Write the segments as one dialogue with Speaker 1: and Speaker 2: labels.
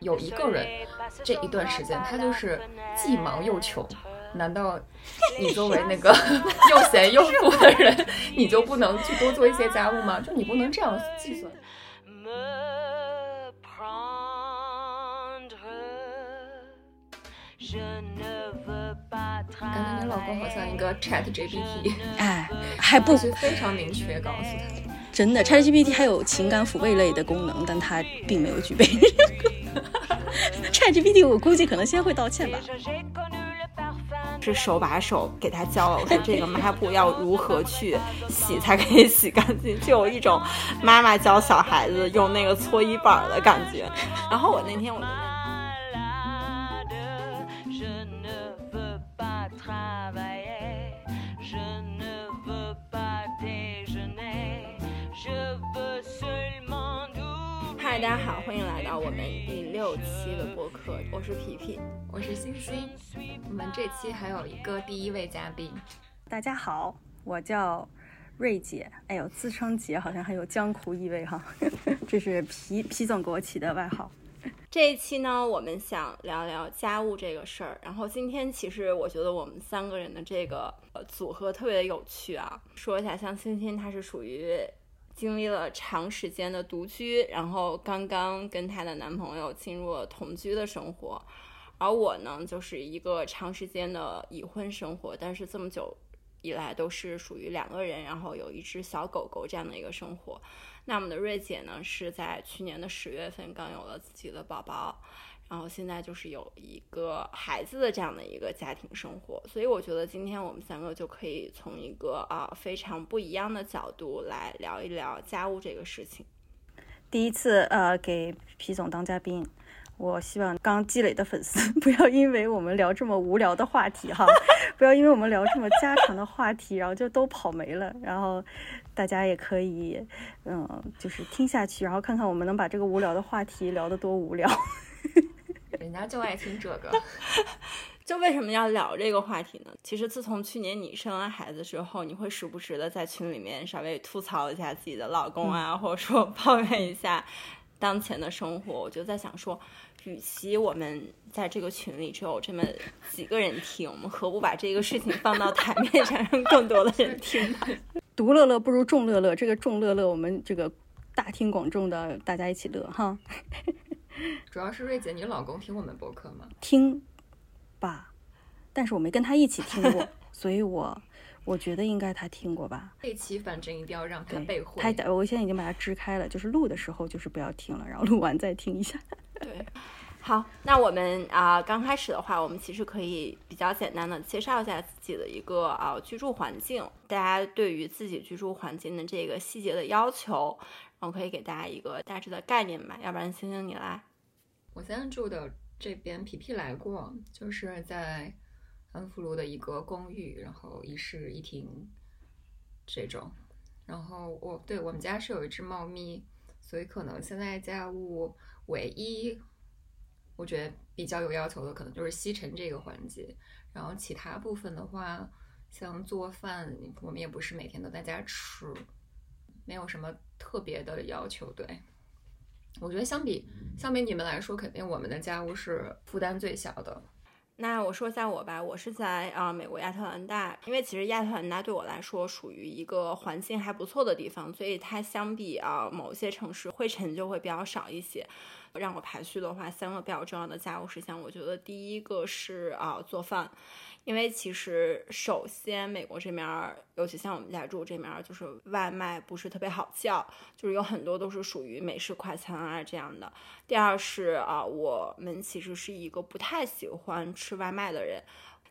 Speaker 1: 有一个人，这一段时间他就是既忙又穷。难道 你作为那个 又闲又富的人，你就不能去多做一些家务吗？就你不能这样计算。感觉你老公好像一个 Chat GPT，
Speaker 2: 哎，还不
Speaker 1: 非常明确告诉他，
Speaker 2: 真的 Chat GPT 还有情感抚慰类的功能，但它并没有具备。Chat GPT 我估计可能先会道歉吧。
Speaker 3: 是手把手给他教了，我说这个抹布要如何去洗才可以洗干净，就有一种妈妈教小孩子用那个搓衣板的感觉。然后我那天我就。大家好，欢迎来到我们第六期的播客。我是皮皮，
Speaker 1: 我是星星。我们这期还有一个第一位嘉宾。
Speaker 2: 大家好，我叫瑞姐。哎呦，自称姐好像很有江湖意味哈。这是皮皮总给我起的外号。
Speaker 3: 这一期呢，我们想聊聊家务这个事儿。然后今天其实我觉得我们三个人的这个组合特别的有趣啊。说一下，像星星，她是属于。经历了长时间的独居，然后刚刚跟她的男朋友进入了同居的生活，而我呢，就是一个长时间的已婚生活，但是这么久以来都是属于两个人，然后有一只小狗狗这样的一个生活。那我们的瑞姐呢，是在去年的十月份刚有了自己的宝宝。然后现在就是有一个孩子的这样的一个家庭生活，所以我觉得今天我们三个就可以从一个啊非常不一样的角度来聊一聊家务这个事情。
Speaker 2: 第一次呃给皮总当嘉宾，我希望刚积累的粉丝 不要因为我们聊这么无聊的话题哈，不要因为我们聊这么家常的话题，然后就都跑没了。然后大家也可以嗯就是听下去，然后看看我们能把这个无聊的话题聊得多无聊。
Speaker 1: 人家就爱听这个，
Speaker 3: 就为什么要聊这个话题呢？其实自从去年你生完孩子之后，你会时不时的在群里面稍微吐槽一下自己的老公啊，或者说抱怨一下当前的生活。我就在想说，与其我们在这个群里只有这么几个人听，我们何不把这个事情放到台面上，让更多的人听呢？
Speaker 2: 独乐乐不如众乐乐，这个众乐乐，我们这个大庭广众的大家一起乐哈。
Speaker 1: 主要是瑞姐，你老公听我们播客吗？
Speaker 2: 听吧，但是我没跟他一起听过，所以我我觉得应该他听过吧。
Speaker 1: 这期反正一定要让他背会。
Speaker 2: 他我现在已经把它支开了，就是录的时候就是不要听了，然后录完再听一下。
Speaker 3: 对，好，那我们啊刚开始的话，我们其实可以比较简单的介绍一下自己的一个啊居住环境，大家对于自己居住环境的这个细节的要求。我可以给大家一个大致的概念吧，要不然星星你来。
Speaker 1: 我现在住的这边皮皮来过，就是在安福路的一个公寓，然后一室一厅这种。然后我对我们家是有一只猫咪，所以可能现在家务唯一我觉得比较有要求的，可能就是吸尘这个环节。然后其他部分的话，像做饭，我们也不是每天都在家吃。没有什么特别的要求，对我觉得相比相比你们来说，肯定我们的家务是负担最小的。
Speaker 3: 那我说一下我吧，我是在啊美国亚特兰大，因为其实亚特兰大对我来说属于一个环境还不错的地方，所以它相比啊某些城市灰尘就会比较少一些。让我排序的话，三个比较重要的家务事项，我觉得第一个是啊做饭。因为其实，首先美国这面儿，尤其像我们家住这面儿，就是外卖不是特别好叫，就是有很多都是属于美式快餐啊这样的。第二是啊，我们其实是一个不太喜欢吃外卖的人，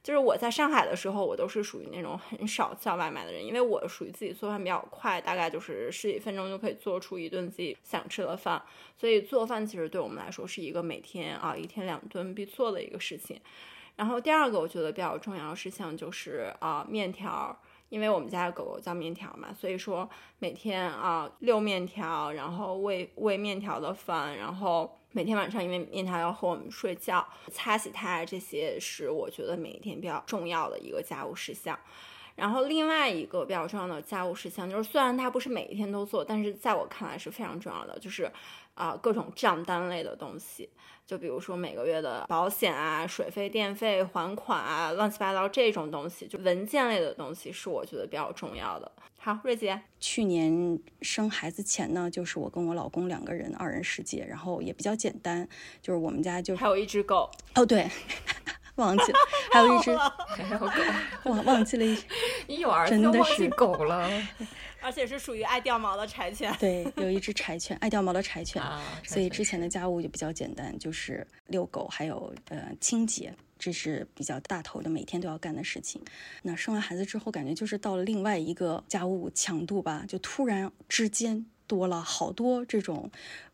Speaker 3: 就是我在上海的时候，我都是属于那种很少叫外卖的人，因为我属于自己做饭比较快，大概就是十几分钟就可以做出一顿自己想吃的饭，所以做饭其实对我们来说是一个每天啊一天两顿必做的一个事情。然后第二个我觉得比较重要的事项就是啊面条，因为我们家的狗狗叫面条嘛，所以说每天啊遛面条，然后喂喂面条的饭，然后每天晚上因为面条要和我们睡觉，擦洗它这些是我觉得每一天比较重要的一个家务事项。然后另外一个比较重要的家务事项，就是虽然它不是每一天都做，但是在我看来是非常重要的，就是啊、各种账单类的东西，就比如说每个月的保险啊、水费、电费还款啊、乱七八糟这种东西，就文件类的东西是我觉得比较重要的。好，瑞姐，
Speaker 2: 去年生孩子前呢，就是我跟我老公两个人二人世界，然后也比较简单，就是我们家就
Speaker 3: 还有一只狗，
Speaker 2: 哦对，忘记了，还有一只
Speaker 1: 还有狗，
Speaker 2: 忘忘记了一
Speaker 1: 你有儿子
Speaker 2: 真的
Speaker 1: 就忘记
Speaker 2: 是
Speaker 1: 狗了
Speaker 3: 而且是属于爱掉毛的柴犬。
Speaker 2: 对，有一只柴犬，爱掉毛的柴犬，
Speaker 1: 啊！
Speaker 2: 所以之前的家务就比较简单，就是遛狗，还有呃清洁，这是比较大头的，每天都要干的事情。那生完孩子之后，感觉就是到了另外一个家务强度吧，就突然之间多了好多这种，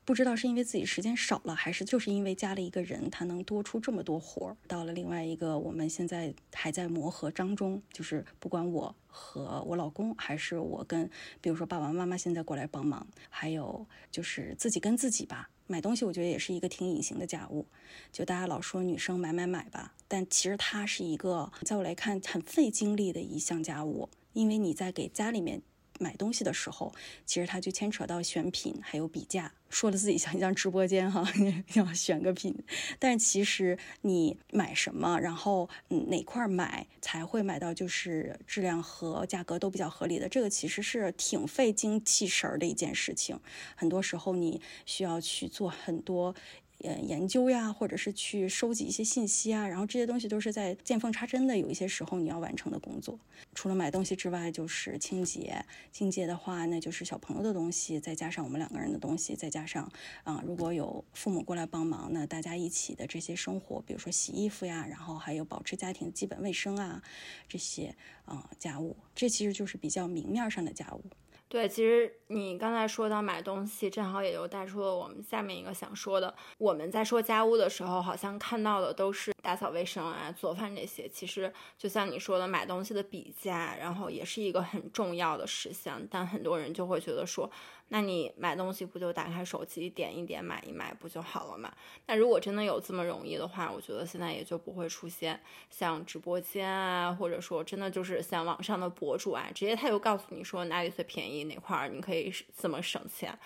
Speaker 2: 不知道是因为自己时间少了，还是就是因为加了一个人，他能多出这么多活儿。到了另外一个，我们现在还在磨合当中，就是不管我和我老公，还是我跟，比如说爸爸妈妈现在过来帮忙，还有就是自己跟自己吧。买东西我觉得也是一个挺隐形的家务，就大家老说女生买买买吧，但其实它是一个在我来看很费精力的一项家务，因为你在给家里面买东西的时候，其实它就牵扯到选品，还有比价。说的自己像像直播间哈，要选个品，但其实你买什么，然后哪块买才会买到就是质量和价格都比较合理的，这个其实是挺费精气神儿的一件事情。很多时候你需要去做很多。呃，研究呀，或者是去收集一些信息啊，然后这些东西都是在见缝插针的，有一些时候你要完成的工作。除了买东西之外，就是清洁。清洁的话，那就是小朋友的东西，再加上我们两个人的东西，再加上啊、如果有父母过来帮忙，那大家一起的这些生活，比如说洗衣服呀，然后还有保持家庭基本卫生啊，这些啊、家务，这其实就是比较明面上的家务。
Speaker 3: 对，其实你刚才说到买东西，正好也就带出了我们下面一个想说的。我们在说家务的时候，好像看到的都是打扫卫生啊、做饭这些。其实就像你说的，买东西的比价，然后也是一个很重要的事项。但很多人就会觉得说，那你买东西不就打开手机点一点买一买不就好了嘛？那如果真的有这么容易的话，我觉得现在也就不会出现像直播间啊，或者说真的就是像网上的博主啊，直接他就告诉你说哪里最便宜，哪块儿你可以怎么省钱。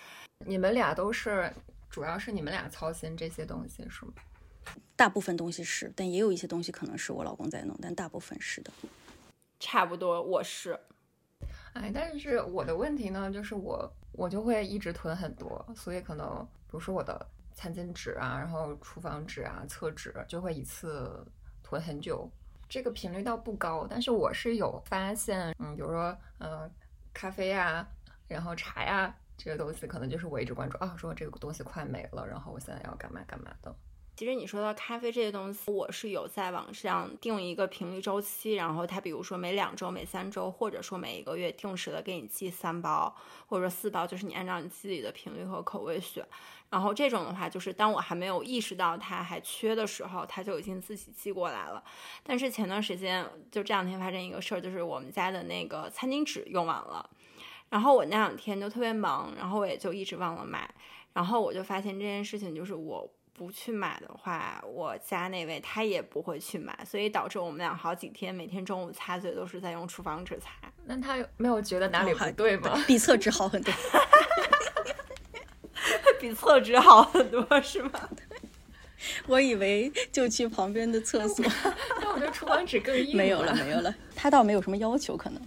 Speaker 1: 你们俩都是，主要是你们俩操心这些东西是吗？
Speaker 2: 大部分东西是，但也有一些东西可能是我老公在弄，但大部分是的。
Speaker 3: 差不多，我是
Speaker 1: 哎，但是我的问题呢，就是我我就会一直囤很多，所以可能比如说我的餐巾纸啊，然后厨房纸啊、厕纸就会一次囤很久。这个频率倒不高，但是我是有发现，嗯，比如说呃咖啡呀、然后茶呀这个东西，可能就是我一直关注啊，说这个东西快没了，然后我现在要干嘛干嘛的。
Speaker 3: 其实你说到咖啡这些东西，我是有在网上定一个频率周期，然后它比如说每两周、每三周，或者说每一个月定时的给你寄三包或者说四包，就是你按照你自己的频率和口味选。然后这种的话，就是当我还没有意识到它还缺的时候，它就已经自己寄过来了。但是前段时间就这两天发生一个事儿，就是我们家的那个餐巾纸用完了，然后我那两天就特别忙，然后我也就一直忘了买，然后我就发现这件事情就是我。不去买的话，我家那位他也不会去买，所以导致我们俩好几天每天中午擦嘴都是在用厨房纸擦。
Speaker 1: 那他有没有觉得哪里不对吗？
Speaker 2: 比厕纸好很多。
Speaker 3: 比厕纸好很多，是吗？
Speaker 2: 我以为就去旁边的厕所，
Speaker 1: 但我觉得厨房纸更硬。
Speaker 2: 没有了，没有了。他倒没有什么要求，可能。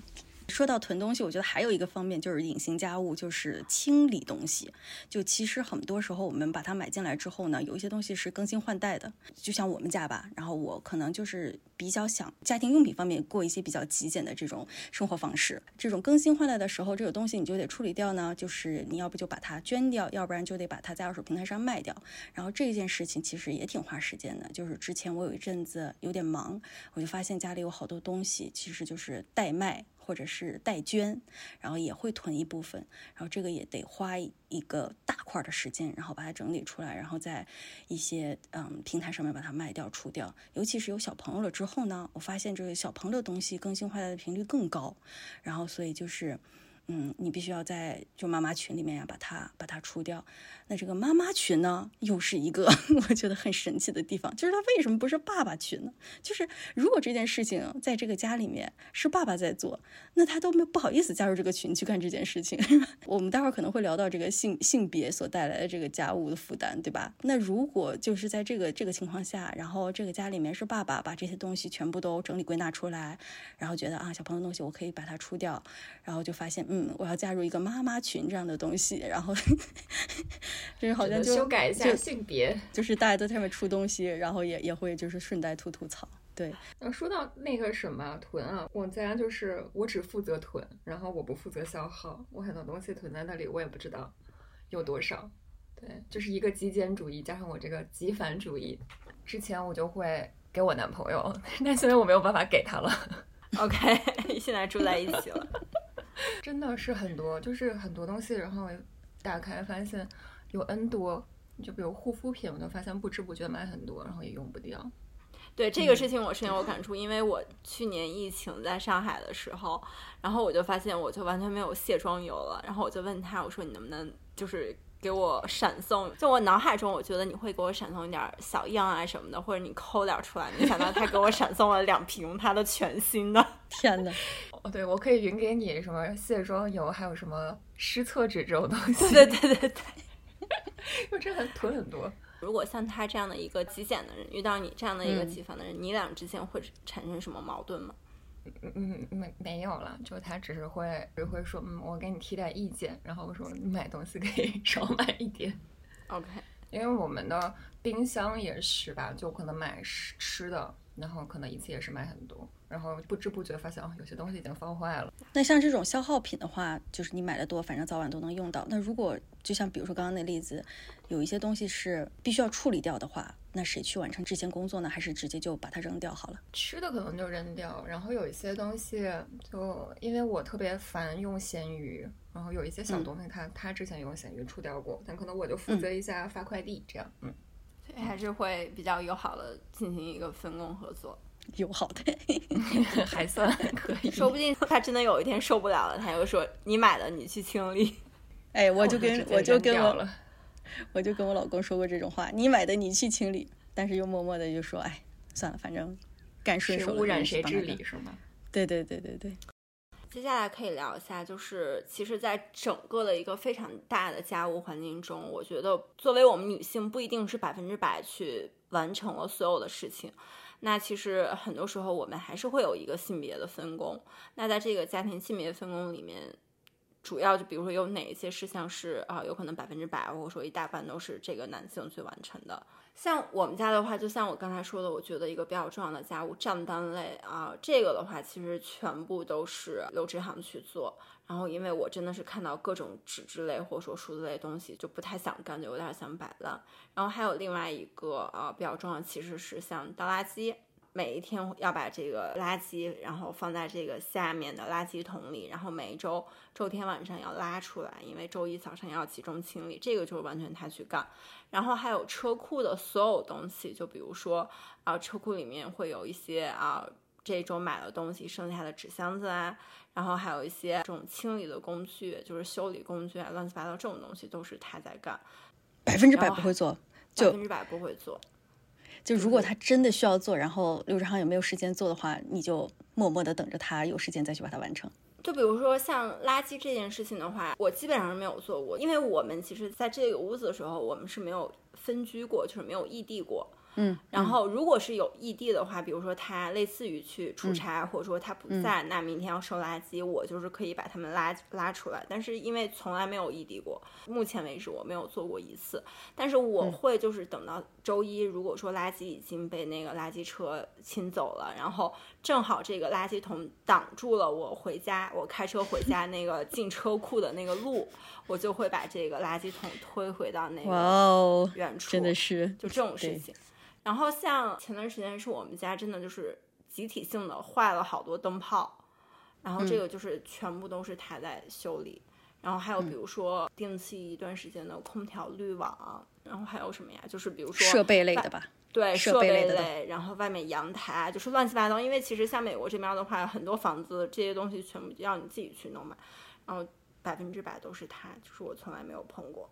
Speaker 2: 说到囤东西，我觉得还有一个方面就是隐形家务，就是清理东西。就其实很多时候我们把它买进来之后呢，有一些东西是更新换代的。就像我们家吧，然后我可能就是比较想家庭用品方面过一些比较极简的这种生活方式。这种更新换代的时候，这个东西你就得处理掉呢，就是你要不就把它捐掉，要不然就得把它在二手平台上卖掉。然后这件事情其实也挺花时间的。就是之前我有一阵子有点忙，我就发现家里有好多东西其实就是代卖。或者是代捐，然后也会囤一部分，然后这个也得花一个大块的时间，然后把它整理出来，然后在一些嗯平台上面把它卖掉、出掉。尤其是有小朋友了之后呢，我发现这个小朋友的东西更新换代的频率更高，然后所以就是嗯，你必须要在就妈妈群里面呀把它把它出掉。那这个妈妈群呢，又是一个 我觉得很神奇的地方，就是它为什么不是爸爸群呢？就是如果这件事情在这个家里面是爸爸在做，那他都没不好意思加入这个群去干这件事情。我们待会儿可能会聊到这个性性别所带来的这个家务的负担，对吧？那如果就是在这个这个情况下，然后这个家里面是爸爸把这些东西全部都整理归纳出来，然后觉得啊小朋友东西我可以把它出掉，然后就发现嗯我要加入一个妈妈群这样的东西，然后。就是好像就
Speaker 1: 修改一下性别，
Speaker 2: 就是大家都在上面出东西，然后也也会就是顺带吐吐槽。对，
Speaker 1: 那说到那个什么囤啊，我家就是我只负责囤，然后我不负责消耗，我很多东西囤在那里，我也不知道有多少。对，就是一个极简主义加上我这个极繁主义，之前我就会给我男朋友，但现在我没有办法给他了。
Speaker 3: OK，现在住在一起了，
Speaker 1: 真的是很多，就是很多东西，然后打开发现。有 N 多，就比如护肤品，我就发现不知不觉买很多，然后也用不掉。
Speaker 3: 对这个事情我深有感触，因为我去年疫情在上海的时候，然后我就发现我就完全没有卸妆油了，然后我就问他，我说你能不能就是给我闪送？就我脑海中我觉得你会给我闪送一点小样啊什么的，或者你抠点出来，没想到他给我闪送了两瓶他的全新的。
Speaker 2: 天呐，
Speaker 1: 哦，对我可以匀给你什么卸妆油，还有什么湿厕纸这种东西。
Speaker 3: 对对对对。
Speaker 1: 因为这很囤很多。
Speaker 3: 如果像他这样的一个极简的人遇到你这样的一个极繁的人，你俩之间会产生什么矛盾吗？
Speaker 1: 嗯嗯，没没有了，就他只是会只会说，嗯，我给你提点意见，然后我说你买东西可以少买一点。
Speaker 3: OK，
Speaker 1: 因为我们的冰箱也是吧，就可能买吃吃的，然后可能一次也是买很多。然后不知不觉发现哦，有些东西已经放坏了。
Speaker 2: 那像这种消耗品的话，就是你买的多，反正早晚都能用到。那如果就像比如说刚刚那例子，有一些东西是必须要处理掉的话，那谁去完成这些工作呢？还是直接就把它扔掉好了？
Speaker 1: 吃的可能就扔掉。然后有一些东西，就因为我特别烦用闲鱼，然后有一些小东西，他他之前用闲鱼出掉过，但可能我就负责一下发快递这样。嗯，
Speaker 3: 还是会比较友好的进行一个分工合作。
Speaker 2: 友好的，
Speaker 1: 还算可以。
Speaker 3: 说不定他真的有一天受不了了，他又说：“你买的，你去清理。”
Speaker 2: 哎，我就跟我就跟我，我就跟我老公说过这种话：“你买的，你去清理。”但是又默默的就说：“哎，算了，反正干顺手。”
Speaker 1: 污染谁治理是吗？
Speaker 2: 对对对对对。
Speaker 3: 接下来可以聊一下，就是其实，在整个的一个非常大的家务环境中，我觉得作为我们女性，不一定是百分之百去完成了所有的事情。那其实很多时候我们还是会有一个性别的分工。那在这个家庭性别分工里面，主要就比如说有哪一些事项是啊，有可能百分之百或者说一大半都是这个男性去完成的。像我们家的话，就像我刚才说的，我觉得一个比较重要的家务账单类啊，这个的话其实全部都是由志航去做。然后因为我真的是看到各种纸质类或者说数字类东西，就不太想干，就有点想摆烂。然后还有另外一个啊比较重要，其实是像倒垃圾。每一天要把这个垃圾，然后放在这个下面的垃圾桶里，然后每一周周天晚上要拉出来，因为周一早上要集中清理，这个就是完全他去干。然后还有车库的所有东西，就比如说啊，车库里面会有一些啊这周买的东西剩下的纸箱子啊，然后还有一些这种清理的工具，就是修理工具啊，乱七八糟这种东西都是他在干，
Speaker 2: 百分之百不会做，百
Speaker 3: 分之百不会做。
Speaker 2: 就如果他真的需要做，然后刘志航也没有时间做的话，你就默默的等着他有时间再去把它完成。
Speaker 3: 就比如说像垃圾这件事情的话，我基本上是没有做过，因为我们其实在这个屋子的时候，我们是没有分居过，就是没有异地过。
Speaker 2: 嗯，
Speaker 3: 然后如果是有异地的话，比如说他类似于去出差，或者说他不在，那明天要收垃圾，我就是可以把他们拉拉出来。但是因为从来没有异地过，目前为止我没有做过一次。但是我会就是等到周一，如果说垃圾已经被那个垃圾车清走了，然后正好这个垃圾桶挡住了我回家，我开车回家那个进车库的那个路，我就会把这个垃圾桶推回到那个远处。
Speaker 2: 真的是，
Speaker 3: 就这种事情。然后像前段时间是我们家真的就是集体性的坏了好多灯泡，然后这个就是全部都是他在修理。然后还有比如说定期一段时间的空调滤网，然后还有什么呀？就是比如说
Speaker 2: 设备类的吧，
Speaker 3: 对
Speaker 2: 设备
Speaker 3: 类。然后外面阳台就是乱七八糟，因为其实像美国这边的话，很多房子这些东西全部要你自己去弄嘛。然后百分之百都是他，就是我从来没有碰过。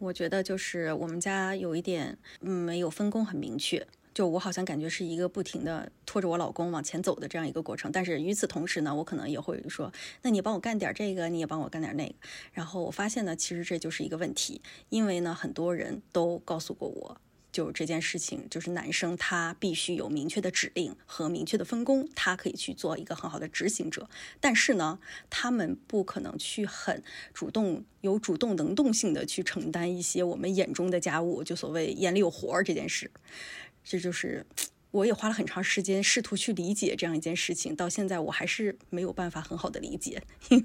Speaker 2: 我觉得就是我们家有一点，嗯，没有分工很明确。就我好像感觉是一个不停的拖着我老公往前走的这样一个过程，但是与此同时呢，我可能也会说，那你帮我干点这个，你也帮我干点那个。然后我发现呢，其实这就是一个问题，因为呢，很多人都告诉过我。就这件事情，就是男生他必须有明确的指令和明确的分工，他可以去做一个很好的执行者。但是呢，他们不可能去很主动、有主动能动性的去承担一些我们眼中的家务，就所谓眼里有活儿这件事。这就是。我也花了很长时间试图去理解这样一件事情，到现在我还是没有办法很好的理解，因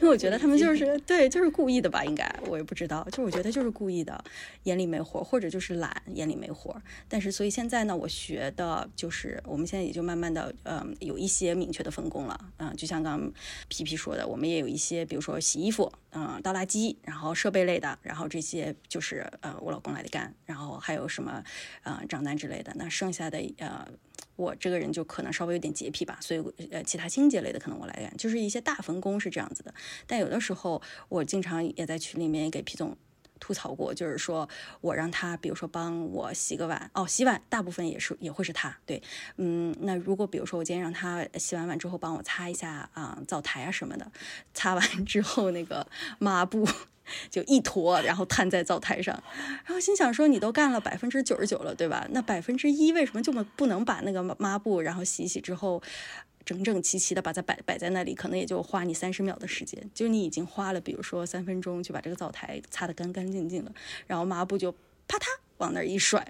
Speaker 2: 为我觉得他们就是对，就是故意的吧，应该我也不知道，就我觉得就是故意的，眼里没活，或者就是懒，眼里没活。但是所以现在呢，我学的就是我们现在也就慢慢的，嗯，有一些明确的分工了，嗯，就像刚刚皮皮说的，我们也有一些，比如说洗衣服，嗯，倒垃圾，然后设备类的，然后这些就是呃我老公来干，然后还有什么，呃账单之类的，那剩下。的呃，我这个人就可能稍微有点洁癖吧，所以呃，其他清洁类的可能我来干，就是一些大分工是这样子的。但有的时候，我经常也在群里面给皮总吐槽过，就是说我让他，比如说帮我洗个碗，哦，洗碗大部分也是也会是他，对，嗯，那如果比如说我今天让他洗完碗之后帮我擦一下啊灶台啊什么的，擦完之后那个抹布。就一坨，然后摊在灶台上，然后心想说：“你都干了百分之九十九了，对吧？那百分之一为什么就不能把那个抹布，然后洗洗之后，整整齐齐的把它摆摆在那里？可能也就花你三十秒的时间，就你已经花了，比如说三分钟就把这个灶台擦得干干净净了，然后抹布就啪嗒往那儿一甩，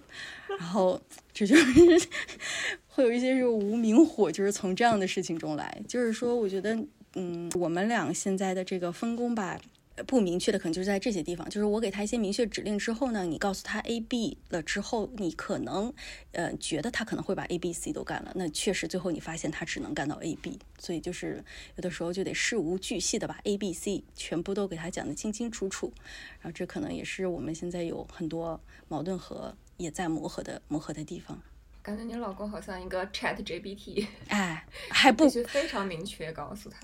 Speaker 2: 然后这就是 会有一些这种无名火，就是从这样的事情中来。就是说，我觉得，嗯，我们俩现在的这个分工吧。”不明确的可能就是在这些地方，就是我给他一些明确指令之后呢，你告诉他 A B 了之后，你可能呃觉得他可能会把 A B C 都干了，那确实最后你发现他只能干到 A B，所以就是有的时候就得事无巨细的把 A B C 全部都给他讲得清清楚楚，然后这可能也是我们现在有很多矛盾和也在磨合的磨合的地方。
Speaker 1: 感觉你老公好像一个 Chat GPT，
Speaker 2: 哎，还不
Speaker 1: 非常明确告诉他。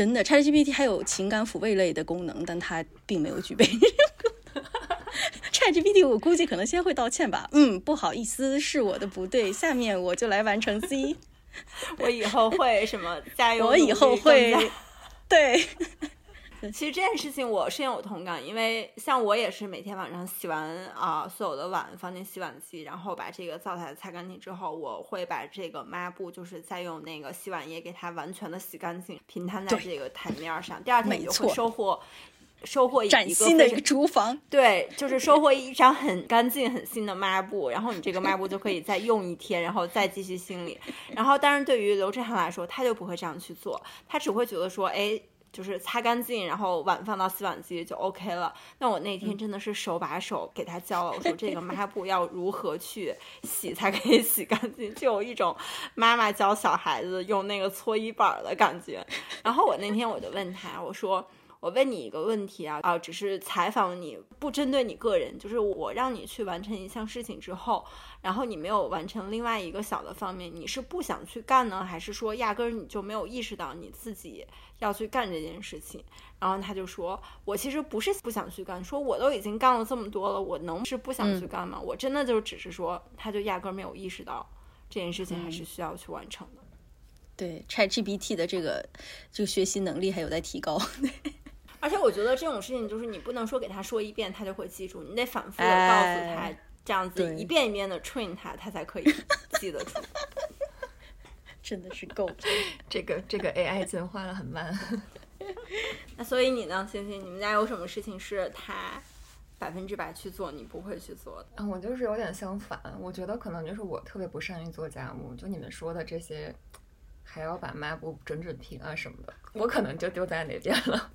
Speaker 2: 真的，ChatGPT 还有情感抚慰类的功能，但它并没有具备。ChatGPT 我估计可能先会道歉吧，嗯，不好意思，是我的不对，下面我就来完成 C。
Speaker 3: 我以后会什么加油？
Speaker 2: 我以后会，对。
Speaker 3: 其实这件事情我深有同感，因为像我也是每天晚上洗完啊所有的碗放进洗碗机，然后把这个灶台擦干净之后，我会把这个抹布就是再用那个洗碗液给它完全的洗干净，平摊在这个台面上。第二天你就会收获收获一个
Speaker 2: 新的一个厨房。
Speaker 3: 对，就是收获一张很干净很新的抹布，然后你这个抹布就可以再用一天，然后再继续清理。然后，但是对于刘志涵来说，他就不会这样去做，他只会觉得说，哎。就是擦干净，然后碗放到洗碗机就 OK 了。那我那天真的是手把手给他教了，我说这个 抹布要如何去洗才可以洗干净，就有一种妈妈教小孩子用那个搓衣板的感觉。然后我那天我就问他，我说。我问你一个问题啊，啊，只是采访你，不针对你个人，就是我让你去完成一项事情之后，然后你没有完成另外一个小的方面，你是不想去干呢，还是说压根儿你就没有意识到你自己要去干这件事情？然后他就说，我其实不是不想去干，说我都已经干了这么多了，我能是不想去干吗？我真的就只是说，他就压根儿没有意识到这件事情还是需要去完成的。
Speaker 2: 对，ChatGPT 的这个这个学习能力还有待提高。
Speaker 3: 而且我觉得这种事情就是你不能说给他说一遍他就会记住，你得反复的告诉他，这样子一遍一遍的 train 他，他才可以 记得住。
Speaker 2: 真的是够了，
Speaker 1: 这个这个 AI 进化的很慢。
Speaker 3: 那所以你呢，星星？你们家有什么事情是他百分之百去做，你不会去做的？
Speaker 1: 啊，我就是有点相反，我觉得可能就是我特别不善于做家务，就你们说的这些，还要把抹布整整平啊什么的，我可能就丢在那边了。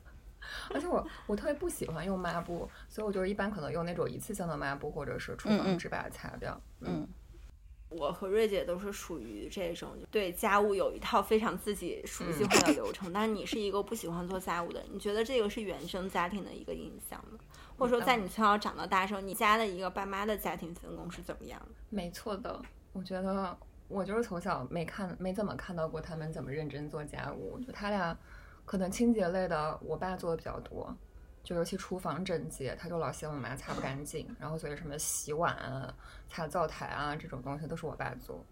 Speaker 1: 而且我我特别不喜欢用抹布，所以我就是一般可能用那种一次性的抹布，或者是厨房纸把它擦掉。
Speaker 2: 嗯，
Speaker 3: 我和瑞姐都是属于这种对家务有一套非常自己熟悉化的流程，但是你是一个不喜欢做家务的，你觉得这个是原生家庭的一个影响吗？或者说在你从小长到大的时候，你家的一个爸妈的家庭分工是怎么样的？
Speaker 1: 没错的，我觉得我就是从小没看没怎么看到过他们怎么认真做家务，就他俩。可能清洁类的我爸做的比较多，就尤其厨房整洁，他就老嫌我妈擦不干净，然后所以什么洗碗啊、擦灶台啊这种东西都是我爸做。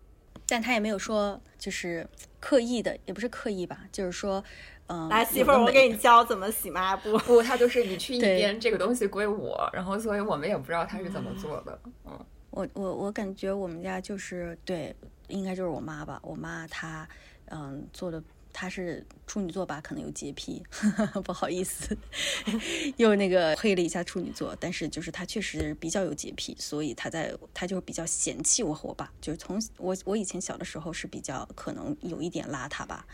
Speaker 2: 但他也没有说就是刻意的，也不是刻意吧，就是说，嗯、
Speaker 3: 来，媳妇儿，我给你教怎么洗抹布。
Speaker 1: 不，他就是你去一边，这个东西归我，然后所以我们也不知道他是怎么做的。嗯，
Speaker 2: 我我我感觉我们家就是对，应该就是我妈吧。我妈她嗯做的，他是处女座吧，可能有洁癖，不好意思，又那个黑了一下处女座。但是就是他确实比较有洁癖，所以他在他就比较嫌弃我和我爸。就是从我我以前小的时候是比较可能有一点邋遢吧。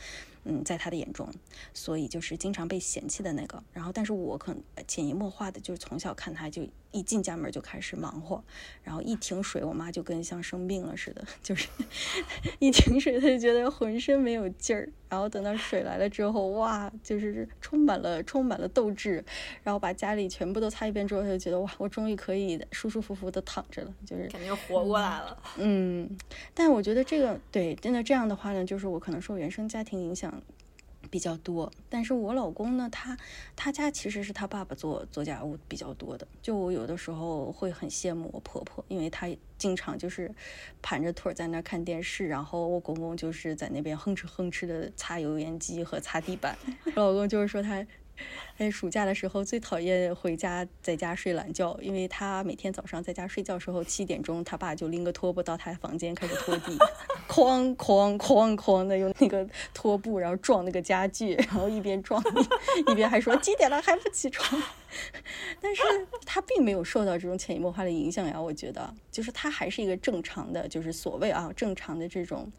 Speaker 2: 嗯，在他的眼中，所以就是经常被嫌弃的那个。然后，但是我可能潜移默化的，就是从小看他就一进家门就开始忙活，然后一停水，我妈就跟像生病了似的，就是 一停水，她就觉得浑身没有劲儿。然后等到水来了之后，哇，就是充满了充满了斗志，然后把家里全部都擦一遍之后，她就觉得哇，我终于可以舒舒服服的躺着了，就是
Speaker 3: 感觉活过来了。
Speaker 2: 嗯，但我觉得这个对，真的这样的话呢，就是我可能受原生家庭影响比较多。但是我老公呢，他他家其实是他爸爸做做家务比较多的。就我有的时候会很羡慕我婆婆，因为她经常就是盘着腿在那儿看电视，然后我公公就是在那边哼哧哼哧的擦油烟机和擦地板。我 老公就是说他。哎，暑假的时候最讨厌回家在家睡懒觉，因为他每天早上在家睡觉的时候，七点钟他爸就拎个拖布到他房间开始拖地，哐哐哐哐的用那个拖布，然后撞那个家具，然后一边撞 一边还说几点了还不起床。但是他并没有受到这种潜移默化的影响呀，我觉得，就是他还是一个正常的，就是所谓啊正常的这种，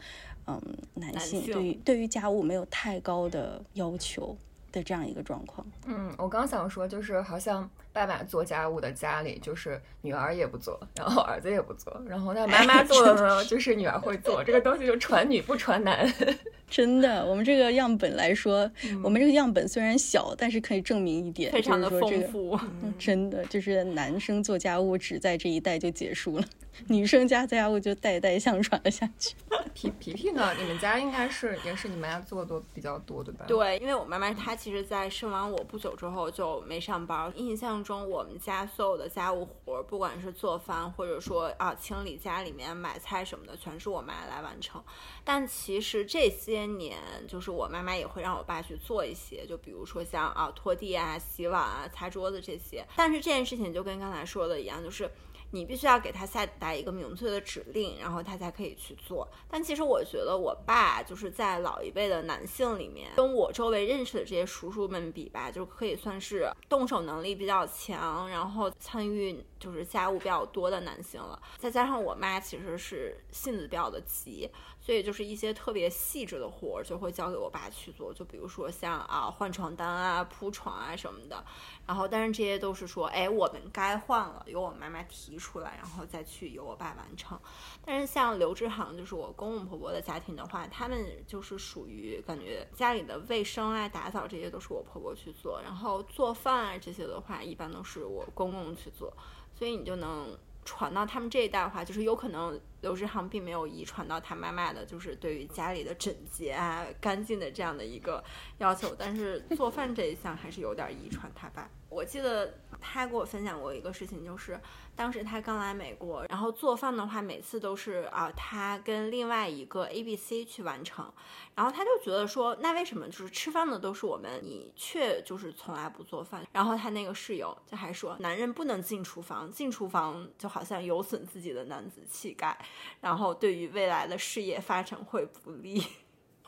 Speaker 2: 嗯，男性
Speaker 3: 男性
Speaker 2: 对于对于家务没有太高的要求。的这样一个状况，
Speaker 1: 嗯，我刚想说，就是好像爸爸做家务的家里，就是女儿也不做，然后儿子也不做，然后那妈妈做的呢，就是女儿会做，这个东西就传女不传男。
Speaker 2: 真的，我们这个样本来说，我们这个样本虽然小，但是可以证明一点，
Speaker 3: 非常的丰富。
Speaker 2: 嗯真的就是男生做家务只在这一代就结束了，女生家家务就代代相传了下去。
Speaker 1: 皮皮皮呢？你们家应该是也是你妈做的比较多，对吧？
Speaker 3: 对，因为我妈妈她其实，在生完我不久之后就没上班。印象中，我们家所有的家务活，不管是做饭，或者说啊清理家里面、买菜什么的，全是我妈来完成。但其实这些年，就是我妈妈也会让我爸去做一些，就比如说像啊拖地啊、洗碗啊、擦桌子这些。但是这件事情就跟刚才说的一样，就是。你必须要给他下达一个明确的指令，然后他才可以去做。但其实我觉得我爸就是在老一辈的男性里面，跟我周围认识的这些叔叔们比吧，就可以算是动手能力比较强，然后参与就是家务比较多的男性了。再加上我妈其实是性子比较的急，所以就是一些特别细致的活儿就会交给我爸去做，就比如说像啊换床单啊、铺床啊什么的。然后，但是这些都是说，哎，我们该换了，由我妈妈提出来，然后再去由我爸完成。但是像刘志航，就是我公公婆婆的家庭的话，他们就是属于感觉家里的卫生啊、打扫这些都是我婆婆去做，然后做饭啊这些的话，一般都是我公公去做，所以你就能。传到他们这一代的话，就是有可能刘志航并没有遗传到他妈妈的，就是对于家里的整洁啊、干净的这样的一个要求，但是做饭这一项还是有点遗传他爸。我记得他给我分享过一个事情，就是当时他刚来美国，然后做饭的话，每次都是啊，他跟另外一个 A、B、C 去完成，然后他就觉得说，那为什么就是吃饭的都是我们，你却就是从来不做饭？然后他那个室友就还说，男人不能进厨房，进厨房就好像有损自己的男子气概，然后对于未来的事业发展会不利。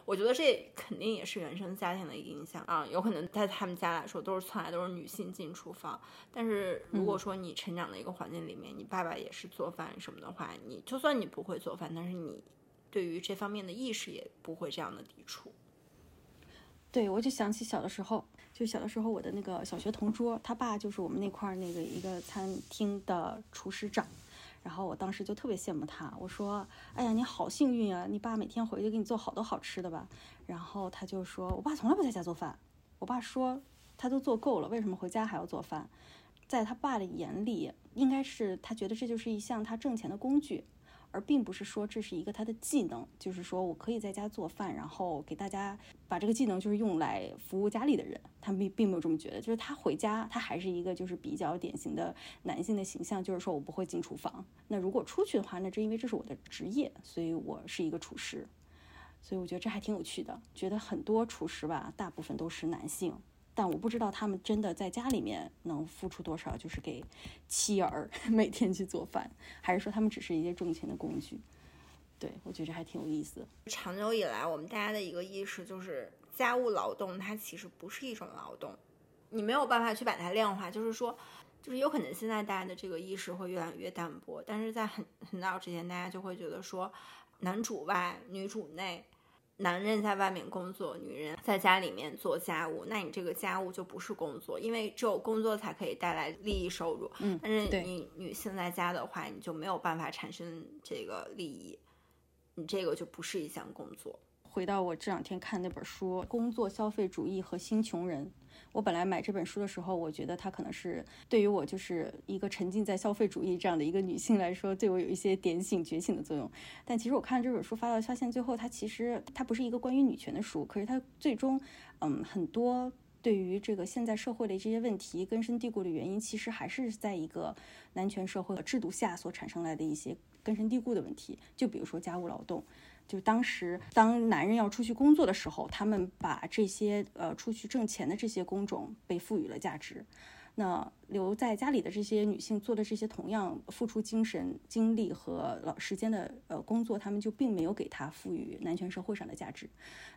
Speaker 3: 我觉得这肯定也是原生家庭的一个影响啊，有可能在他们家来说都是从来都是女性进厨房，但是如果说你成长的一个环境里面，你爸爸也是做饭什么的话，你就算你不会做饭，但是你对于这方面的意识也不会这样的抵触。
Speaker 2: 对，我就想起小的时候，就小的时候我的那个小学同桌，他爸就是我们那块儿那个一个餐厅的厨师长。然后我当时就特别羡慕他，我说：“哎呀，你好幸运啊，你爸每天回去给你做好多好吃的吧。”然后他就说：“我爸从来不在家做饭。”我爸说：“他都做够了，为什么回家还要做饭？”在他爸的眼里，应该是他觉得这就是一项他挣钱的工具，而并不是说这是一个他的技能，就是说我可以在家做饭，然后给大家把这个技能就是用来服务家里的人。他并并没有这么觉得，就是他回家，他还是一个就是比较典型的男性的形象，就是说我不会进厨房。那如果出去的话，那这因为这是我的职业，所以我是一个厨师。所以我觉得这还挺有趣的，觉得很多厨师吧，大部分都是男性，但我不知道他们真的在家里面能付出多少，就是给妻儿 每天去做饭，还是说他们只是一些挣钱的工具？对我觉得还挺有意思。
Speaker 3: 长久以来，我们大家的一个意识就是，家务劳动它其实不是一种劳动，你没有办法去把它量化，就是说，就是有可能现在大家的这个意识会越来越淡薄，但是在很很早之前，大家就会觉得说，男主外，女主内。男人在外面工作，女人在家里面做家务，那你这个家务就不是工作，因为只有工作才可以带来利益收入。
Speaker 2: 嗯，
Speaker 3: 但是你女性在家的话，你就没有办法产生这个利益，你这个就不是一项工作。
Speaker 2: 回到我这两天看那本书《工作消费主义和新穷人》。我本来买这本书的时候，我觉得它可能是对于我就是一个沉浸在消费主义这样的一个女性来说，对我有一些点醒觉醒的作用。但其实我看这本书发到发现最后，它其实它不是一个关于女权的书，可是它最终，嗯，很多对于这个现在社会的这些问题根深蒂固的原因，其实还是在一个男权社会的制度下所产生来的一些根深蒂固的问题。就比如说家务劳动。就当时，当男人要出去工作的时候，他们把这些呃出去挣钱的这些工种被赋予了价值。那留在家里的这些女性做的这些同样付出精神、精力和老时间的呃工作，他们就并没有给他赋予男权社会上的价值。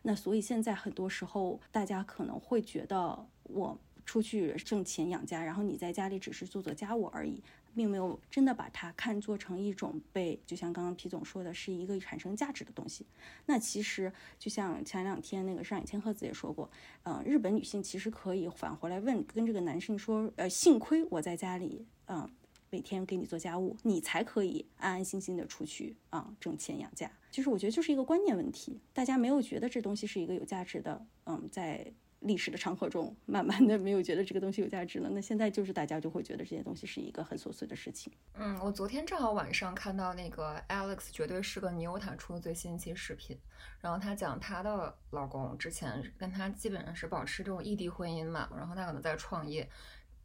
Speaker 2: 那所以现在很多时候，大家可能会觉得我出去挣钱养家，然后你在家里只是做做家务而已。并没有真的把它看作成一种被，就像刚刚皮总说的，是一个产生价值的东西。那其实就像前两天那个上野千鹤子也说过，呃，日本女性其实可以返回来问，跟这个男性说，呃，幸亏我在家里，嗯，每天给你做家务，你才可以安安心心的出去啊挣钱养家。其实我觉得就是一个观念问题，大家没有觉得这东西是一个有价值的，嗯，在。历史的长河中，慢慢的没有觉得这个东西有价值了。那现在就是大家就会觉得这些东西是一个很琐碎的事情。
Speaker 1: 嗯，我昨天正好晚上看到那个 Alex 绝对是个牛，他出的最新一期视频，然后他讲他的老公之前跟他基本上是保持这种异地婚姻嘛，然后他可能在创业，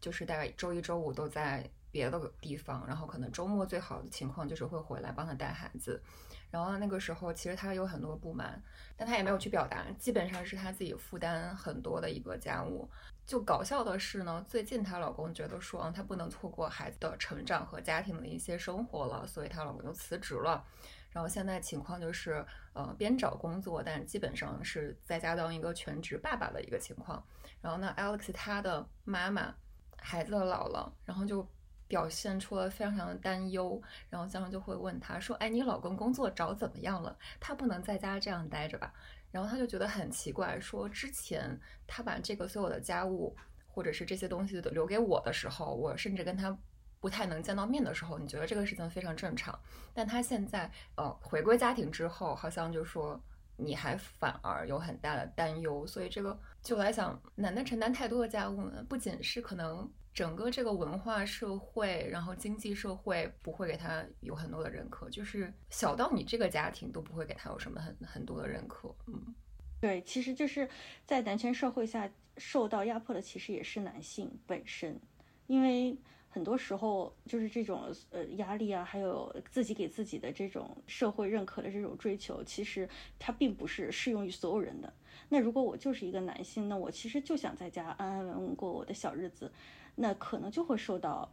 Speaker 1: 就是大概周一周五都在别的地方，然后可能周末最好的情况就是会回来帮他带孩子。然后那个时候，其实他有很多不满，但他也没有去表达，基本上是他自己负担很多的一个家务。就搞笑的是呢，最近她老公觉得说，她不能错过孩子的成长和家庭的一些生活了，所以她老公就辞职了。然后现在情况就是，呃，边找工作，但基本上是在家当一个全职爸爸的一个情况。然后呢，Alex 他的妈妈，孩子的姥姥，然后就。表现出了非常非常的担忧，然后江江就会问他说：“哎，你老公工作找怎么样了？他不能在家这样待着吧？”然后他就觉得很奇怪，说：“之前他把这个所有的家务或者是这些东西都留给我的时候，我甚至跟他不太能见到面的时候，你觉得这个事情非常正常。但他现在呃回归家庭之后，好像就说你还反而有很大的担忧。所以这个就来想，男的承担太多的家务呢，不仅是可能。”整个这个文化社会，然后经济社会不会给他有很多的认可，就是小到你这个家庭都不会给他有什么很很多的认可。嗯，
Speaker 2: 对，其实就是在男权社会下受到压迫的，其实也是男性本身，因为很多时候就是这种呃压力啊，还有自己给自己的这种社会认可的这种追求，其实它并不是适用于所有人的。那如果我就是一个男性，那我其实就想在家安安稳稳过我的小日子。那可能就会受到，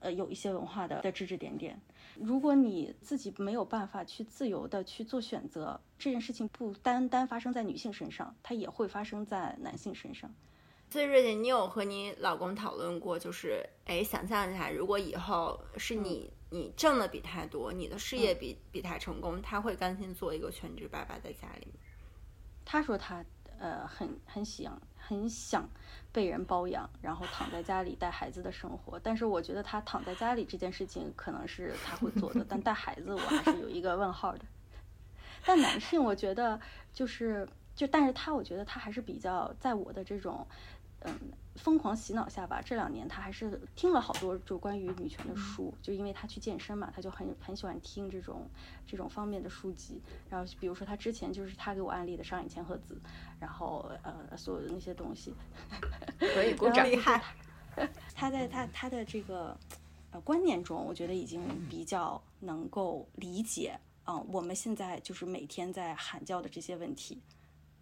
Speaker 2: 呃，有一些文化的的指指点点。如果你自己没有办法去自由的去做选择，这件事情不单单发生在女性身上，它也会发生在男性身上。
Speaker 3: 所以瑞姐，你有和你老公讨论过，就是，哎，想象一下，如果以后是你，你挣的比他多，你的事业比比他成功，他会甘心做一个全职爸爸在家里吗？
Speaker 2: 他说他，呃，很很想很想。被人包养，然后躺在家里带孩子的生活，但是我觉得他躺在家里这件事情可能是他会做的，但带孩子我还是有一个问号的。但男性，我觉得就是就，但是他我觉得他还是比较在我的这种嗯。疯狂洗脑下吧，这两年他还是听了好多就关于女权的书，就因为他去健身嘛，他就很很喜欢听这种这种方面的书籍。然后比如说他之前就是他给我安利的上野千鹤子，然后呃所有的那些东西，
Speaker 1: 可以鼓掌
Speaker 3: 厉害。
Speaker 2: 他在他他的这个呃观念中，我觉得已经比较能够理解嗯，我们现在就是每天在喊叫的这些问题，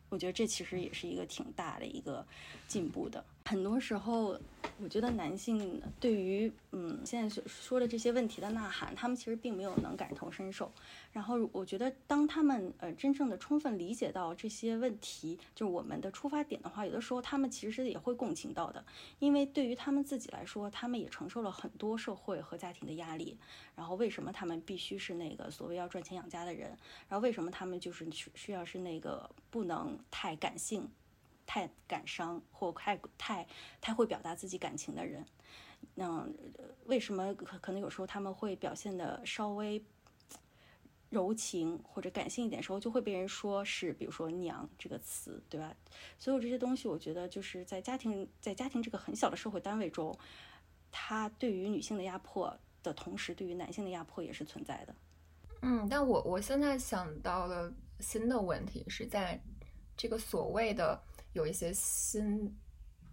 Speaker 2: 我觉得这其实也是一个挺大的一个进步的。很多时候，我觉得男性对于嗯现在所说的这些问题的呐喊，他们其实并没有能感同身受。然后我觉得，当他们呃真正的充分理解到这些问题，就是我们的出发点的话，有的时候他们其实也会共情到的。因为对于他们自己来说，他们也承受了很多社会和家庭的压力。然后为什么他们必须是那个所谓要赚钱养家的人？然后为什么他们就是需要是那个不能太感性？太感伤或太太太会表达自己感情的人，那为什么可可能有时候他们会表现的稍微柔情或者感性一点时候，就会被人说是比如说“娘”这个词，对吧？所有这些东西，我觉得就是在家庭在家庭这个很小的社会单位中，它对于女性的压迫的同时，对于男性的压迫也是存在的。
Speaker 1: 嗯，但我我现在想到了新的问题是在这个所谓的。有一些新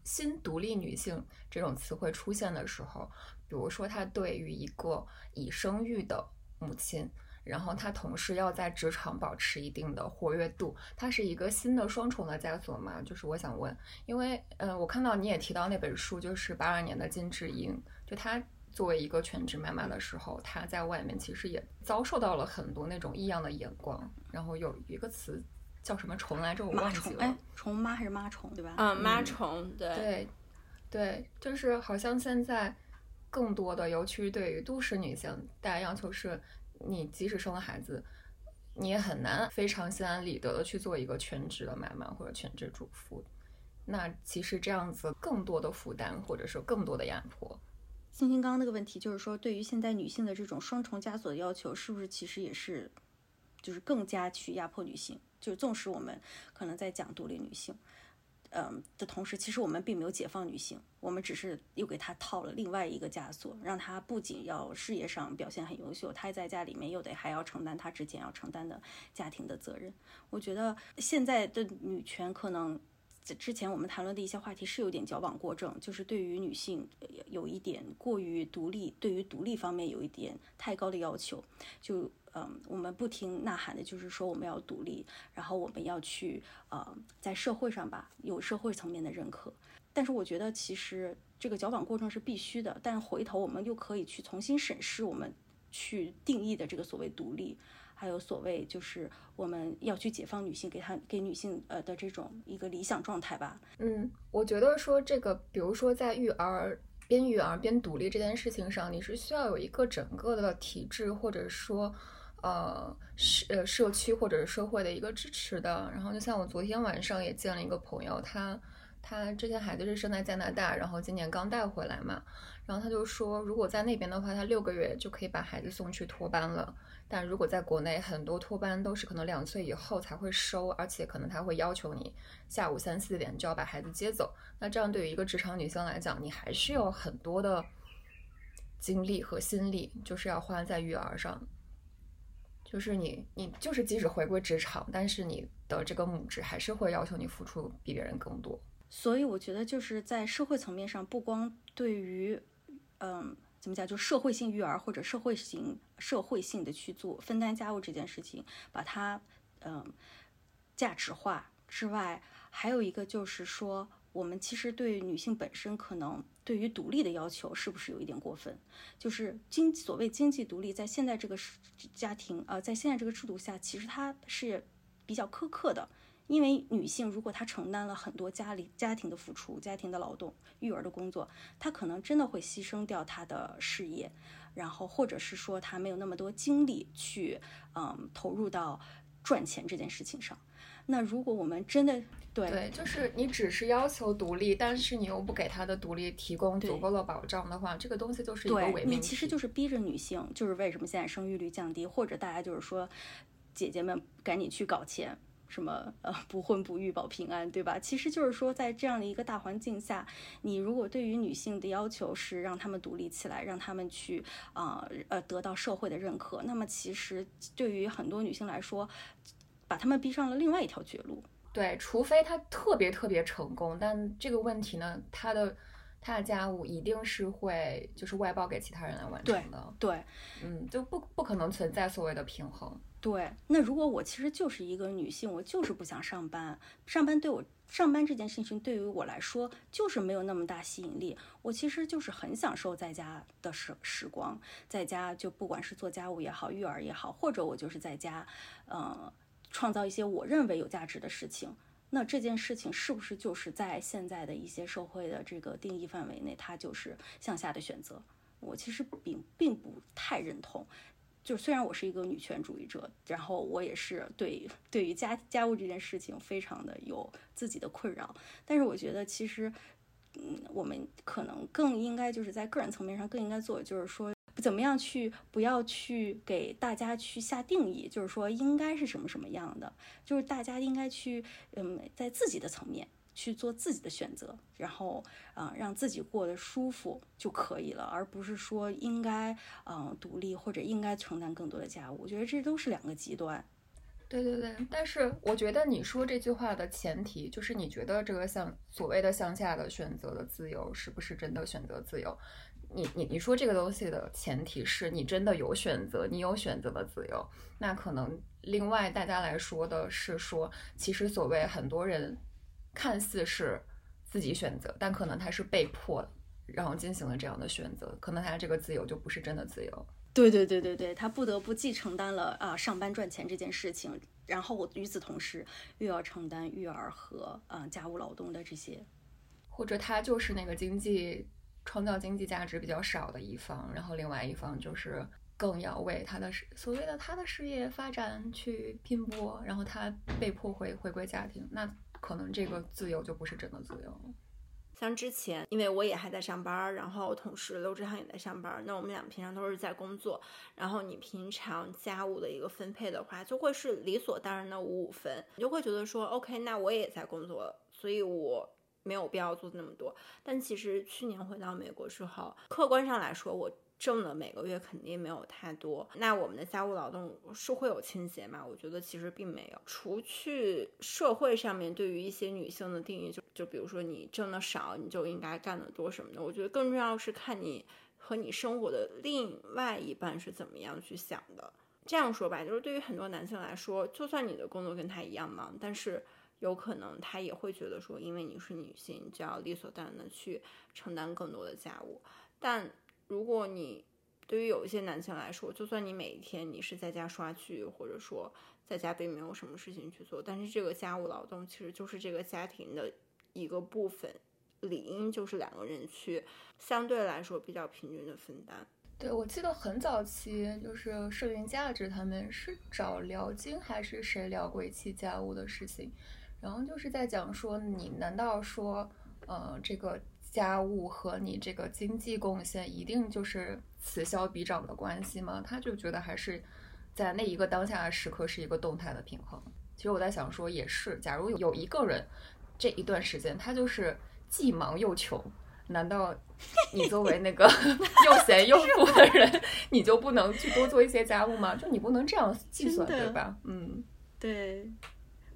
Speaker 1: 新独立女性这种词汇出现的时候，比如说，她对于一个已生育的母亲，然后她同时要在职场保持一定的活跃度，它是一个新的双重的枷锁嘛？就是我想问，因为，呃，我看到你也提到那本书，就是八二年的金智英，就她作为一个全职妈妈的时候，她在外面其实也遭受到了很多那种异样的眼光，然后有一个词。叫什么虫来着？我忘记了。
Speaker 2: 哎虫妈还是妈虫，对吧？
Speaker 3: 嗯，妈虫，对
Speaker 1: 对对，就是好像现在更多的，尤其是对于都市女性，大家要求是，你即使生了孩子，你也很难非常心安理得的去做一个全职的妈妈或者全职主妇。那其实这样子更多的负担，或者说更多的压迫。
Speaker 2: 星星刚刚那个问题就是说，对于现在女性的这种双重枷锁的要求，是不是其实也是，就是更加去压迫女性？就纵使我们可能在讲独立女性，嗯的同时，其实我们并没有解放女性，我们只是又给她套了另外一个枷锁，让她不仅要事业上表现很优秀，她在家里面又得还要承担她之前要承担的家庭的责任。我觉得现在的女权可能之前我们谈论的一些话题是有点矫枉过正，就是对于女性有一点过于独立，对于独立方面有一点太高的要求，就。嗯，我们不停呐喊的就是说我们要独立，然后我们要去呃在社会上吧有社会层面的认可。但是我觉得其实这个矫枉过正是必须的，但回头我们又可以去重新审视我们去定义的这个所谓独立，还有所谓就是我们要去解放女性，给她给女性呃的这种一个理想状态吧。
Speaker 1: 嗯，我觉得说这个，比如说在育儿边育儿边独立这件事情上，你是需要有一个整个的体制，或者说。呃，社呃社区或者是社会的一个支持的。然后就像我昨天晚上也见了一个朋友，他他之前孩子是生在加拿大，然后今年刚带回来嘛。然后他就说，如果在那边的话，他六个月就可以把孩子送去托班了。但如果在国内，很多托班都是可能两岁以后才会收，而且可能他会要求你下午三四点就要把孩子接走。那这样对于一个职场女性来讲，你还是有很多的精力和心力，就是要花在育儿上。就是你，你就是即使回归职场，但是你的这个母职还是会要求你付出比别人更多。
Speaker 2: 所以我觉得就是在社会层面上，不光对于，嗯，怎么讲，就社会性育儿或者社会型社会性的去做分担家务这件事情，把它嗯价值化之外，还有一个就是说。我们其实对女性本身可能对于独立的要求是不是有一点过分？就是经所谓经济独立，在现在这个家庭呃，在现在这个制度下，其实它是比较苛刻的。因为女性如果她承担了很多家里家庭的付出、家庭的劳动、育儿的工作，她可能真的会牺牲掉她的事业，然后或者是说她没有那么多精力去嗯投入到赚钱这件事情上。那如果我们真的对
Speaker 1: 对，就是你只是要求独立，但是你又不给她的独立提供足够的保障的话，这个东西就是一个伪命
Speaker 2: 题。你其实就是逼着女性，就是为什么现在生育率降低，或者大家就是说，姐姐们赶紧去搞钱，什么呃不婚不育保平安，对吧？其实就是说，在这样的一个大环境下，你如果对于女性的要求是让她们独立起来，让她们去啊呃得到社会的认可，那么其实对于很多女性来说，把他们逼上了另外一条绝路。
Speaker 1: 对，除非他特别特别成功，但这个问题呢，他的。他的家务一定是会就是外包给其他人来完成的，
Speaker 2: 对，
Speaker 1: 嗯，就不不可能存在所谓的平衡。
Speaker 2: 对，那如果我其实就是一个女性，我就是不想上班，上班对我上班这件事情对于我来说就是没有那么大吸引力，我其实就是很享受在家的时时光，在家就不管是做家务也好，育儿也好，或者我就是在家，呃，创造一些我认为有价值的事情。那这件事情是不是就是在现在的一些社会的这个定义范围内，它就是向下的选择？我其实并并不太认同。就虽然我是一个女权主义者，然后我也是对对于家家务这件事情非常的有自己的困扰，但是我觉得其实，嗯，我们可能更应该就是在个人层面上更应该做，就是说。怎么样去不要去给大家去下定义，就是说应该是什么什么样的，就是大家应该去嗯在自己的层面去做自己的选择，然后啊让自己过得舒服就可以了，而不是说应该嗯独立或者应该承担更多的家务。我觉得这都是两个极端。
Speaker 1: 对对对，但是我觉得你说这句话的前提就是你觉得这个向所谓的向下的选择的自由是不是真的选择自由？你你你说这个东西的前提是你真的有选择，你有选择的自由。那可能另外大家来说的是说，其实所谓很多人看似是自己选择，但可能他是被迫然后进行了这样的选择，可能他这个自由就不是真的自由。
Speaker 2: 对对对对对，他不得不既承担了啊上班赚钱这件事情，然后与此同时又要承担育儿和啊家务劳动的这些，
Speaker 1: 或者他就是那个经济。创造经济价值比较少的一方，然后另外一方就是更要为他的事所谓的他的事业发展去拼搏，然后他被迫回回归家庭，那可能这个自由就不是真的自由。
Speaker 3: 像之前，因为我也还在上班，然后同时刘志航也在上班，那我们俩平常都是在工作，然后你平常家务的一个分配的话，就会是理所当然的五五分，你就会觉得说，OK，那我也在工作，所以我。没有必要做那么多，但其实去年回到美国之后，客观上来说，我挣的每个月肯定没有太多。那我们的家务劳动是会有倾斜吗？我觉得其实并没有。除去社会上面对于一些女性的定义，就就比如说你挣的少，你就应该干得多什么的。我觉得更重要是看你和你生活的另外一半是怎么样去想的。这样说吧，就是对于很多男性来说，就算你的工作跟他一样忙，但是。有可能他也会觉得说，因为你是女性，就要理所当然的去承担更多的家务。但如果你对于有一些男性来说，就算你每一天你是在家刷剧，或者说在家并没有什么事情去做，但是这个家务劳动其实就是这个家庭的一个部分，理应就是两个人去相对来说比较平均的分担。
Speaker 1: 对，我记得很早期就是社云价值他们是找辽金还是谁聊过一期家务的事情。然后就是在讲说，你难道说，呃，这个家务和你这个经济贡献一定就是此消彼长的关系吗？他就觉得还是在那一个当下的时刻是一个动态的平衡。其实我在想说，也是，假如有有一个人这一段时间他就是既忙又穷，难道你作为那个 又闲又富的人，你就不能去多做一些家务吗？就你不能这样计算，对吧？嗯，
Speaker 2: 对。